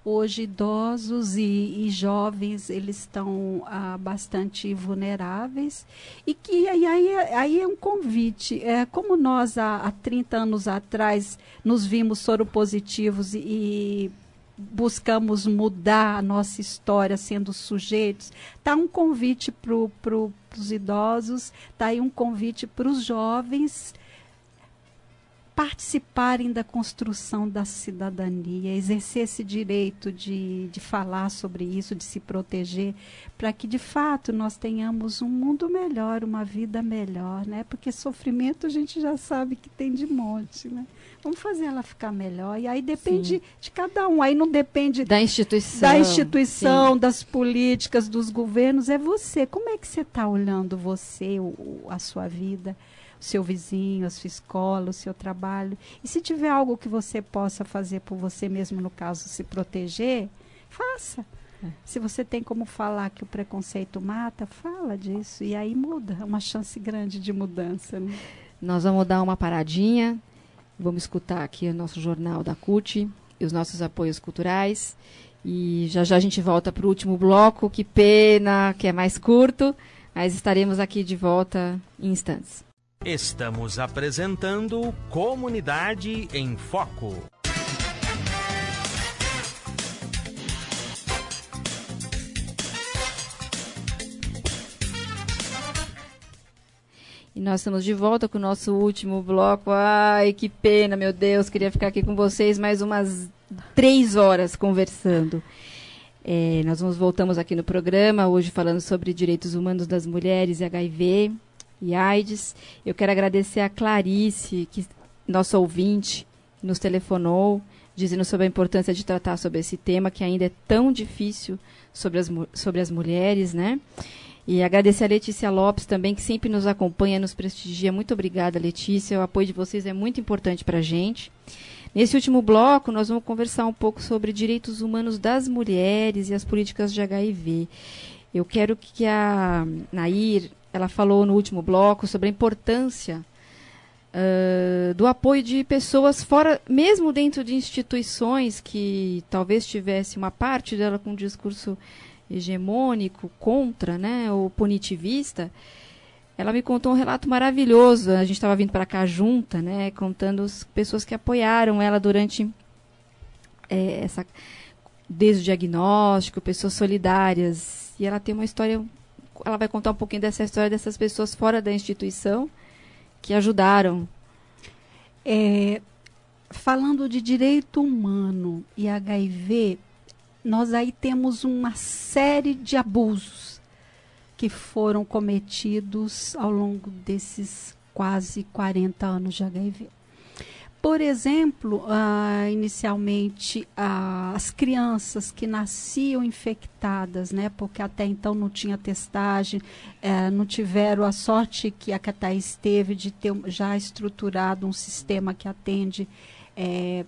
Hoje, idosos e, e jovens, eles estão ah, bastante vulneráveis. E que aí, aí, aí é um convite. É, como nós, há, há 30 anos atrás, nos vimos soropositivos e, e buscamos mudar a nossa história sendo sujeitos. Está um convite para pro, os idosos, está aí um convite para os jovens participarem da construção da cidadania, exercer esse direito de, de falar sobre isso, de se proteger, para que de fato nós tenhamos um mundo melhor, uma vida melhor, né? Porque sofrimento a gente já sabe que tem de monte, né? Vamos fazer ela ficar melhor. E aí depende Sim. de cada um. Aí não depende
da instituição,
da instituição, das políticas, dos governos. É você. Como é que você está olhando você, o, a sua vida? O seu vizinho, a sua escola, o seu trabalho. E se tiver algo que você possa fazer por você mesmo, no caso, se proteger, faça. É. Se você tem como falar que o preconceito mata, fala disso. E aí muda. É uma chance grande de mudança. Né?
Nós vamos dar uma paradinha. Vamos escutar aqui o nosso jornal da CUT e os nossos apoios culturais. E já já a gente volta para o último bloco. Que pena que é mais curto, mas estaremos aqui de volta em instantes.
Estamos apresentando Comunidade em Foco.
E nós estamos de volta com o nosso último bloco. Ai, que pena, meu Deus. Queria ficar aqui com vocês mais umas três horas conversando. É, nós vamos, voltamos aqui no programa, hoje falando sobre direitos humanos das mulheres e HIV e AIDS. Eu quero agradecer a Clarice, que nosso ouvinte, nos telefonou, dizendo sobre a importância de tratar sobre esse tema que ainda é tão difícil sobre as, sobre as mulheres, né? E agradecer a Letícia Lopes também, que sempre nos acompanha, nos prestigia. Muito obrigada, Letícia. O apoio de vocês é muito importante para a gente. Nesse último bloco, nós vamos conversar um pouco sobre direitos humanos das mulheres e as políticas de HIV. Eu quero que a Nair ela falou no último bloco sobre a importância uh, do apoio de pessoas fora, mesmo dentro de instituições que talvez tivesse uma parte dela com um discurso hegemônico contra, né, ou punitivista. Ela me contou um relato maravilhoso. A gente estava vindo para cá junta, né, contando as pessoas que apoiaram ela durante é, essa desde o diagnóstico, pessoas solidárias. E ela tem uma história ela vai contar um pouquinho dessa história dessas pessoas fora da instituição que ajudaram.
É, falando de direito humano e HIV, nós aí temos uma série de abusos que foram cometidos ao longo desses quase 40 anos de HIV. Por exemplo, uh, inicialmente, uh, as crianças que nasciam infectadas, né, porque até então não tinha testagem, uh, não tiveram a sorte que a Catais teve de ter já estruturado um sistema que atende eh,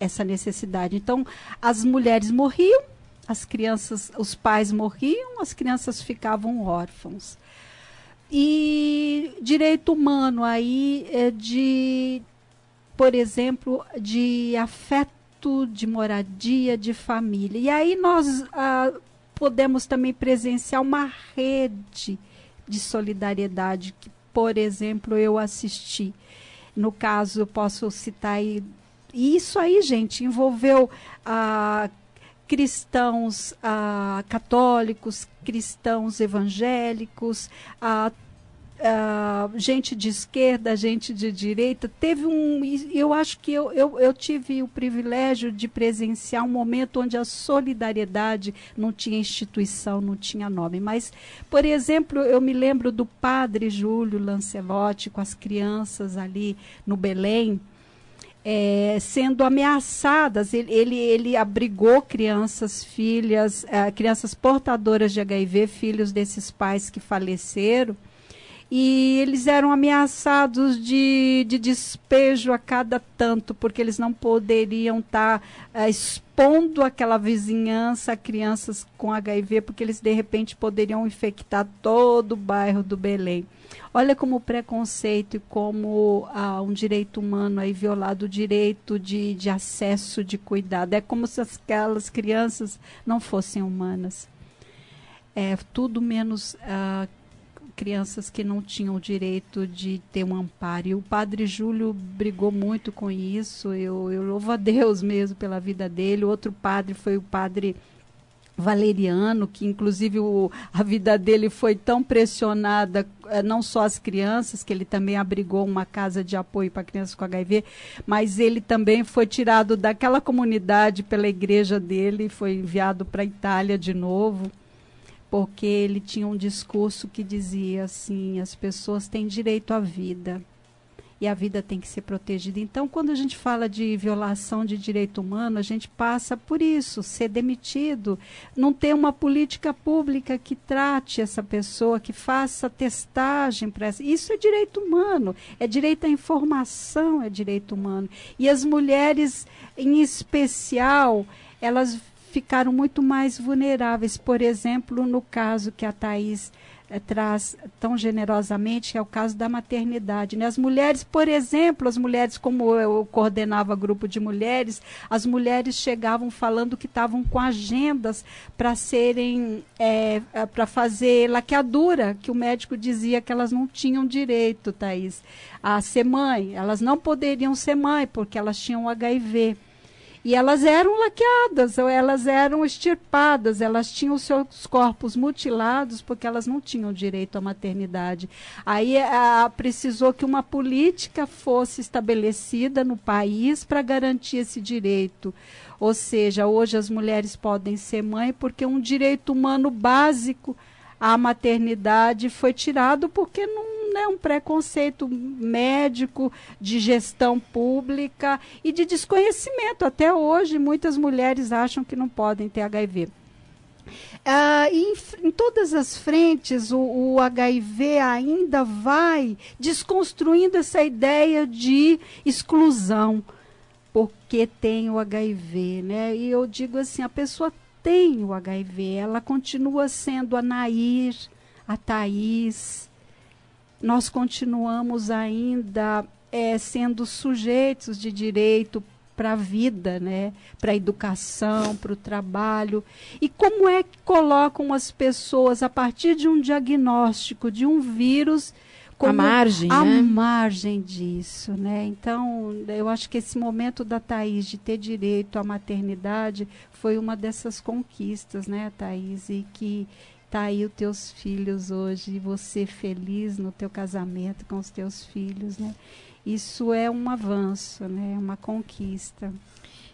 essa necessidade. Então, as mulheres morriam, as crianças, os pais morriam, as crianças ficavam órfãos. E direito humano aí é de por exemplo, de afeto, de moradia, de família. E aí nós ah, podemos também presenciar uma rede de solidariedade que, por exemplo, eu assisti. No caso, posso citar aí. E isso aí, gente, envolveu ah, cristãos ah, católicos, cristãos evangélicos, ah, uh, gente de esquerda, gente de direita. Teve um. Eu acho que eu, eu, eu tive o privilégio de presenciar um momento onde a solidariedade não tinha instituição, não tinha nome. Mas, por exemplo, eu me lembro do padre Júlio Lancelotti com as crianças ali no Belém. É, sendo ameaçadas. Ele, ele, ele, abrigou crianças, filhas, uh, crianças portadoras de HIV, filhos desses pais que faleceram e eles eram ameaçados de, de despejo a cada tanto, porque eles não poderiam estar tá, uh, expondo aquela vizinhança a crianças com HIV, porque eles de repente poderiam infectar todo o bairro do Belém. Olha como o preconceito e como uh, um direito humano aí violado, o direito de, de acesso, de cuidado. É como se aquelas crianças não fossem humanas. É tudo menos uh, crianças que não tinham o direito de ter um amparo. E o padre Júlio brigou muito com isso. Eu, eu louvo a Deus mesmo pela vida dele. Outro padre foi o padre Valeriano, que inclusive o, a vida dele foi tão pressionada, eh, não só as crianças, que ele também abrigou uma casa de apoio para crianças com HIV, mas ele também foi tirado daquela comunidade pela igreja dele, foi enviado para a Itália de novo porque ele tinha um discurso que dizia assim: as pessoas têm direito à vida e a vida tem que ser protegida. Então, quando a gente fala de violação de direito humano, a gente passa por isso, ser demitido, não ter uma política pública que trate essa pessoa, que faça testagem para essa. Isso é direito humano, é direito à informação, é direito humano. E as mulheres, em especial, elas ficaram muito mais vulneráveis. Por exemplo, no caso que a Thais é, traz tão generosamente, que é o caso da maternidade. Né? As mulheres, por exemplo, as mulheres, como eu coordenava grupo de mulheres, as mulheres chegavam falando que estavam com agendas para serem, é, eh, para fazer laqueadura, que o médico dizia que elas não tinham direito, Thaís, a ser mãe. Elas não poderiam ser mãe, porque elas tinham HIV. E elas eram laqueadas, ou elas eram extirpadas, elas tinham seus corpos mutilados porque elas não tinham direito à maternidade. Aí a, precisou que uma política fosse estabelecida no país para garantir esse direito. Ou seja, hoje as mulheres podem ser mãe porque um direito humano básico à maternidade foi tirado porque não né, um preconceito médico, de gestão pública e de desconhecimento. Até hoje, muitas mulheres acham que não podem ter HIV. Ah, em, em, todas as frentes, o, o, HIV ainda vai desconstruindo essa ideia de exclusão, porque tem o HIV, né? E eu digo assim, a pessoa tem o HIV, ela continua sendo a Nair, a Thaís, nós continuamos ainda é, sendo sujeitos de direito para a vida, né? para a educação, para o trabalho. E como é que colocam as pessoas, a partir de um diagnóstico de um vírus,
como a margem,
a
né?
margem disso, né? Então, eu acho que esse momento da Thaís de ter direito à maternidade foi uma dessas conquistas, né, Thaís? E que tá aí os teus filhos hoje, você feliz no teu casamento com os teus filhos, né? Isso é um avanço, né? Uma conquista.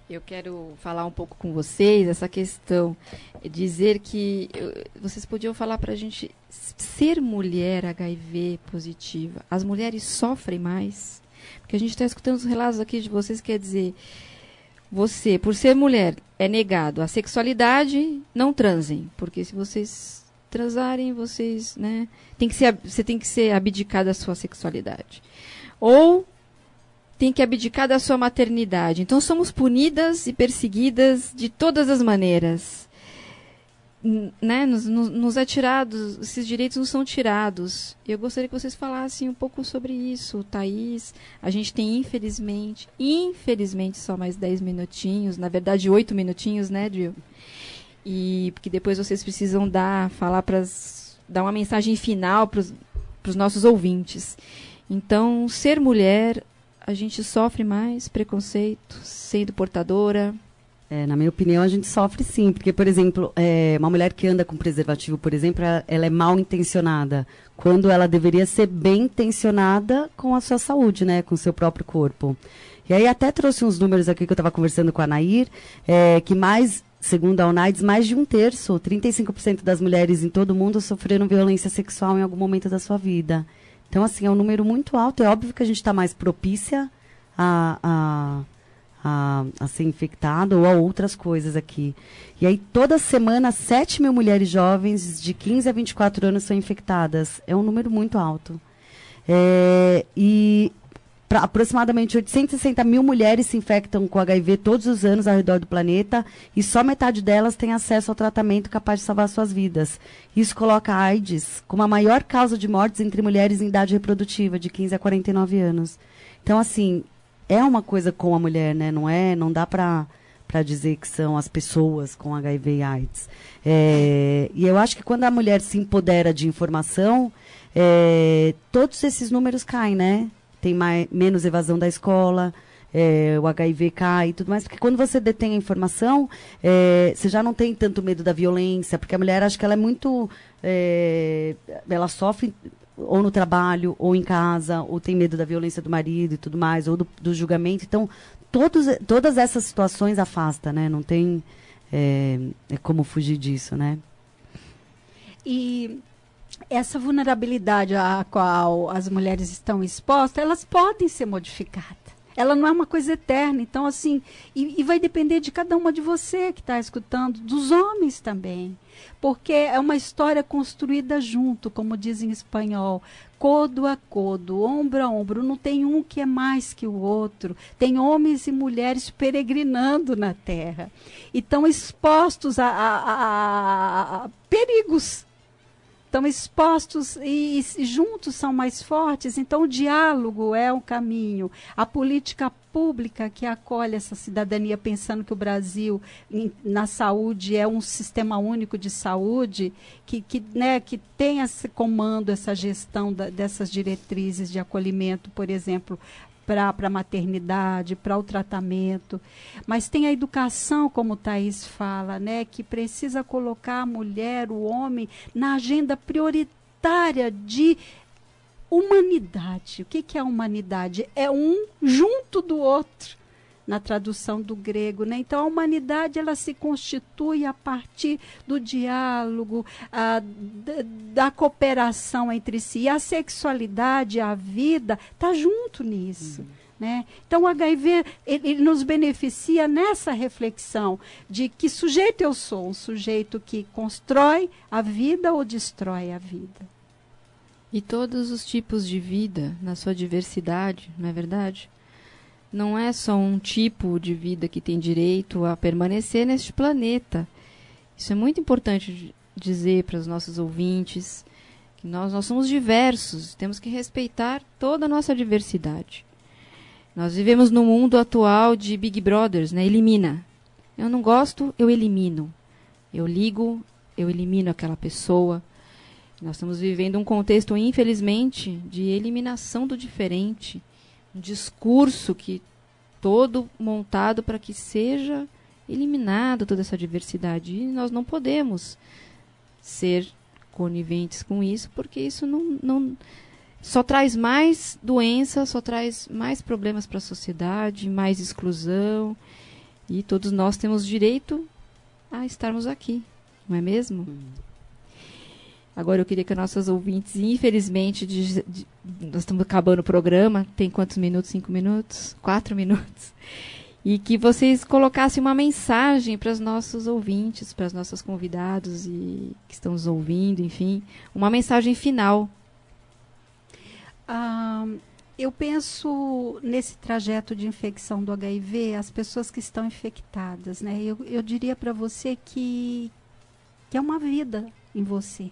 Eu quero falar um pouco com vocês essa questão, dizer que vocês podiam falar para a gente ser mulher HIV positiva. As mulheres sofrem mais, porque a gente está escutando os relatos aqui de vocês, quer dizer, você, por ser mulher, é negado a sexualidade, não transem, porque se vocês transarem, vocês, né, tem que ser, você tem que ser abdicada da sua sexualidade. Ou tem que abdicar da sua maternidade. Então somos punidas e perseguidas de todas as maneiras. Né? Nos, nos, nos é esses direitos nos são tirados. Eu gostaria que vocês falassem um pouco sobre isso, Thaís. A gente tem, infelizmente, infelizmente, só mais 10 minutinhos, na verdade, 8 minutinhos, né, Dil? E porque depois vocês precisam dar, falar para dar uma mensagem final para os nossos ouvintes. Então, ser mulher a gente sofre mais preconceito sendo portadora?
É, na minha opinião, a gente sofre sim, porque, por exemplo, é, uma mulher que anda com preservativo, por exemplo, ela, ela, é mal intencionada, quando ela deveria ser bem intencionada com a sua saúde, né, com o seu próprio corpo. E aí até trouxe uns números aqui que eu estava conversando com a Nair, é, que mais, segundo a UNAIDS, mais de um terço, 35% das mulheres em todo o mundo sofreram violência sexual em algum momento da sua vida. Então, assim, é um número muito alto. É óbvio que a gente está mais propícia a, a, a, a, ser infectada ou a outras coisas aqui. E aí, toda semana, 7 mil mulheres jovens de 15 a 24 anos são infectadas. É um número muito alto. É, e Pra, aproximadamente 860 mil mulheres se infectam com HIV todos os anos ao redor do planeta e só metade delas tem acesso ao tratamento capaz de salvar suas vidas. Isso coloca a AIDS como a maior causa de mortes entre mulheres em idade reprodutiva, de 15 a 49 anos. Então, assim, é uma coisa com a mulher, né? Não é, não dá para para dizer que são as pessoas com HIV e AIDS. É, e eu acho que quando a mulher se empodera de informação, é, todos esses números caem, né? Tem mais, menos evasão da escola, é, o HIV cai e tudo mais, porque quando você detém a informação, é, você já não tem tanto medo da violência, porque a mulher acho que ela é muito. É, ela sofre ou no trabalho, ou em casa, ou tem medo da violência do marido e tudo mais, ou do, do julgamento. Então, todos, todas essas situações afasta, né? Não tem é como fugir disso, né?
E essa vulnerabilidade à qual as mulheres estão expostas, elas podem ser modificadas. Ela não é uma coisa eterna. Então, assim, e, e vai depender de cada uma de você que está escutando, dos homens também. Porque é uma história construída junto, como diz em espanhol, codo a codo, ombro a ombro. Não tem um que é mais que o outro. Tem homens e mulheres peregrinando na terra. E estão expostos a, a, a, a perigos estão expostos e, e, juntos são mais fortes. Então, o diálogo é um caminho. A política pública que acolhe essa cidadania, pensando que o Brasil, em, na saúde, é um sistema único de saúde, que, que, né, que tem esse comando, essa gestão da, dessas diretrizes de acolhimento, por exemplo, para a maternidade, para o tratamento. Mas tem a educação, como Thaís fala, né, que precisa colocar a mulher, o homem, na agenda prioritária de humanidade. O que, que é humanidade? É um junto do outro na tradução do grego, né? Então a humanidade ela se constitui a partir do diálogo, a, da, cooperação entre si. E a sexualidade, a vida, está junto nisso. Uhum. Né? Então, o HIV ele, ele, nos beneficia nessa reflexão de que sujeito eu sou, um sujeito que constrói a vida ou destrói a vida.
E todos os tipos de vida, na sua diversidade, não é verdade? Não é só um tipo de vida que tem direito a permanecer neste planeta. Isso é muito importante dizer para os nossos ouvintes que nós, nós somos diversos, temos que respeitar toda a nossa diversidade. Nós vivemos no mundo atual de Big Brothers, né? Elimina. Eu não gosto, eu elimino. Eu ligo, eu elimino aquela pessoa. Nós estamos vivendo um contexto, infelizmente, de eliminação do diferente um discurso que todo montado para que seja eliminada toda essa diversidade. E nós não podemos ser coniventes com isso, porque isso não, não só traz mais doença, só traz mais problemas para a sociedade, mais exclusão. E todos nós temos direito a estarmos aqui, não é mesmo? Uhum. Agora eu queria que nossos ouvintes, infelizmente, de, de, nós estamos acabando o programa, tem quantos minutos? Cinco minutos? Quatro minutos. E que vocês colocassem uma mensagem para os nossos ouvintes, para os nossos convidados e que estão nos ouvindo, enfim, uma mensagem final.
Ah, eu penso nesse trajeto de infecção do HIV, as pessoas que estão infectadas, né? Eu, eu diria para você que, que é uma vida em você.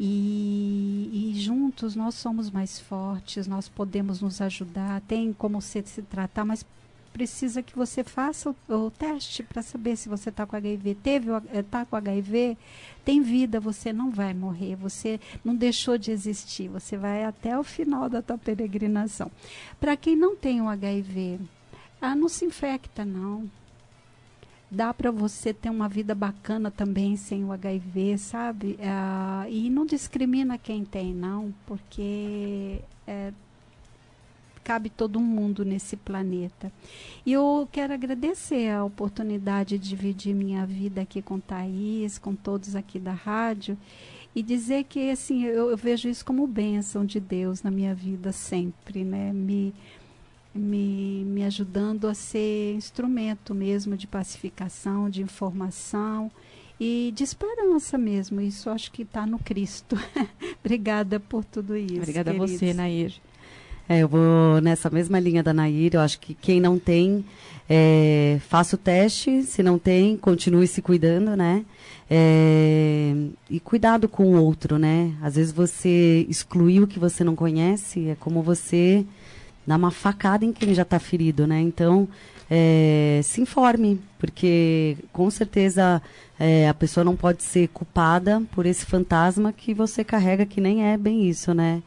E, e, juntos nós somos mais fortes, nós podemos nos ajudar, tem como se, se tratar, mas precisa que você faça o, o teste para saber se você está com HIV. Teve está com HIV, tem vida, você não vai morrer, você não deixou de existir, você vai até o final da tua peregrinação. Para quem não tem o HIV, ah, não se infecta não dá para você ter uma vida bacana também sem o HIV, sabe? É, e não discrimina quem tem, não, porque é, cabe todo mundo nesse planeta. E eu quero agradecer a oportunidade de dividir minha vida aqui com Thaís, com todos aqui da rádio, e dizer que assim eu, eu vejo isso como bênção de Deus na minha vida sempre, né? Me me, me ajudando a ser instrumento mesmo de pacificação, de informação e de esperança mesmo. Isso acho que está no Cristo. <laughs> Obrigada por tudo isso.
Obrigada queridos. a você, Nair.
É, eu vou nessa mesma linha da Nair. Eu acho que quem não tem, é, faça o teste. Se não tem, continue se cuidando, né? É, e cuidado com o outro, né? Às vezes você excluir o que você não conhece é como você dar uma facada em quem já está ferido, né? Então, é, se informe, porque com certeza é, a pessoa não pode ser culpada por esse fantasma que você carrega, que nem é bem isso, né?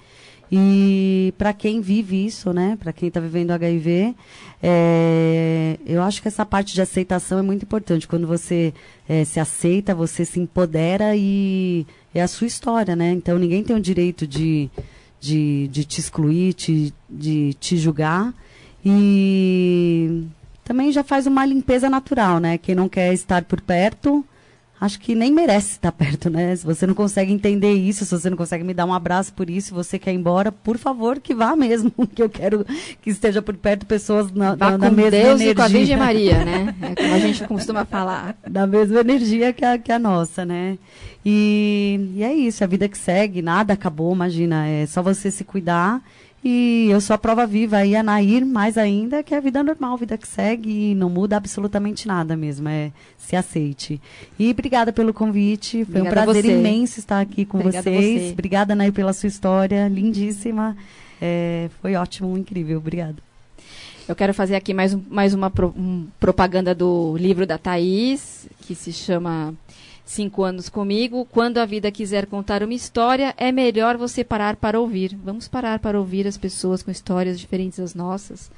E para quem vive isso, né? Para quem está vivendo HIV, é, eu acho que essa parte de aceitação é muito importante. Quando você é, se aceita, você se empodera e é a sua história, né? Então ninguém tem o direito de de, de te excluir, te, de te julgar. E também já faz uma limpeza natural, né? Quem não quer estar por perto, acho que nem merece estar perto, né? Se você não consegue entender isso, se você não consegue me dar um abraço por isso, se você quer ir embora, por favor, que vá mesmo, <laughs> que eu quero que esteja por perto pessoas na,
vá
na, na mesma
Deus
energia.
E com a Virgem Maria, né? É como a gente <laughs> costuma falar.
Da mesma energia que a, que a nossa, né? E, e é isso, a vida que segue, nada acabou, imagina, é só você se cuidar. E eu sou a prova viva aí, a Nair, mais ainda, que é a vida normal, vida que segue e não muda absolutamente nada mesmo, é se aceite. E obrigada pelo convite, foi obrigada um prazer imenso estar aqui com obrigada vocês. Você. Obrigada, Nair, pela sua história, lindíssima. É, foi ótimo, incrível, obrigada.
Eu quero fazer aqui mais, um, mais uma pro, um, propaganda do livro da Thaís, que se chama Cinco anos comigo. Quando a vida quiser contar uma história, é melhor você parar para ouvir. Vamos parar para ouvir as pessoas com histórias diferentes das nossas.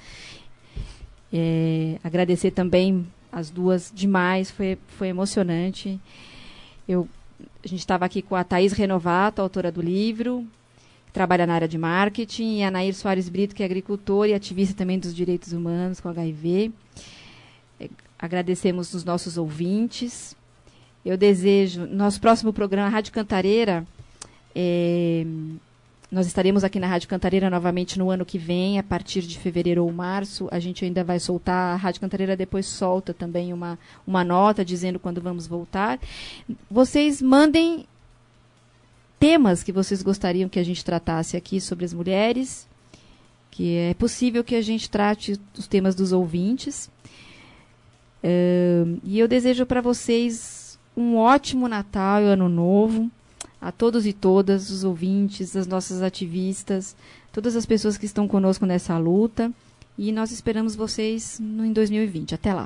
É, agradecer também as duas demais, foi, foi emocionante. Eu, a gente estava aqui com a Thaís Renovato, autora do livro, que trabalha na área de marketing, e a Nair Soares Brito, que é agricultora e ativista também dos direitos humanos com HIV. É, agradecemos os nossos ouvintes. Eu desejo, nosso próximo programa, Rádio Cantareira, é, nós estaremos aqui na Rádio Cantareira novamente no ano que vem, a partir de fevereiro ou março. A gente ainda vai soltar, a Rádio Cantareira depois solta também uma, uma nota dizendo quando vamos voltar. Vocês mandem temas que vocês gostariam que a gente tratasse aqui sobre as mulheres, que é possível que a gente trate os temas dos ouvintes. Uh, e eu desejo para vocês um ótimo Natal e Ano Novo a todos e todas, os ouvintes, as nossas ativistas, todas as pessoas que estão conosco nessa luta. E nós esperamos vocês em 2020. Até lá.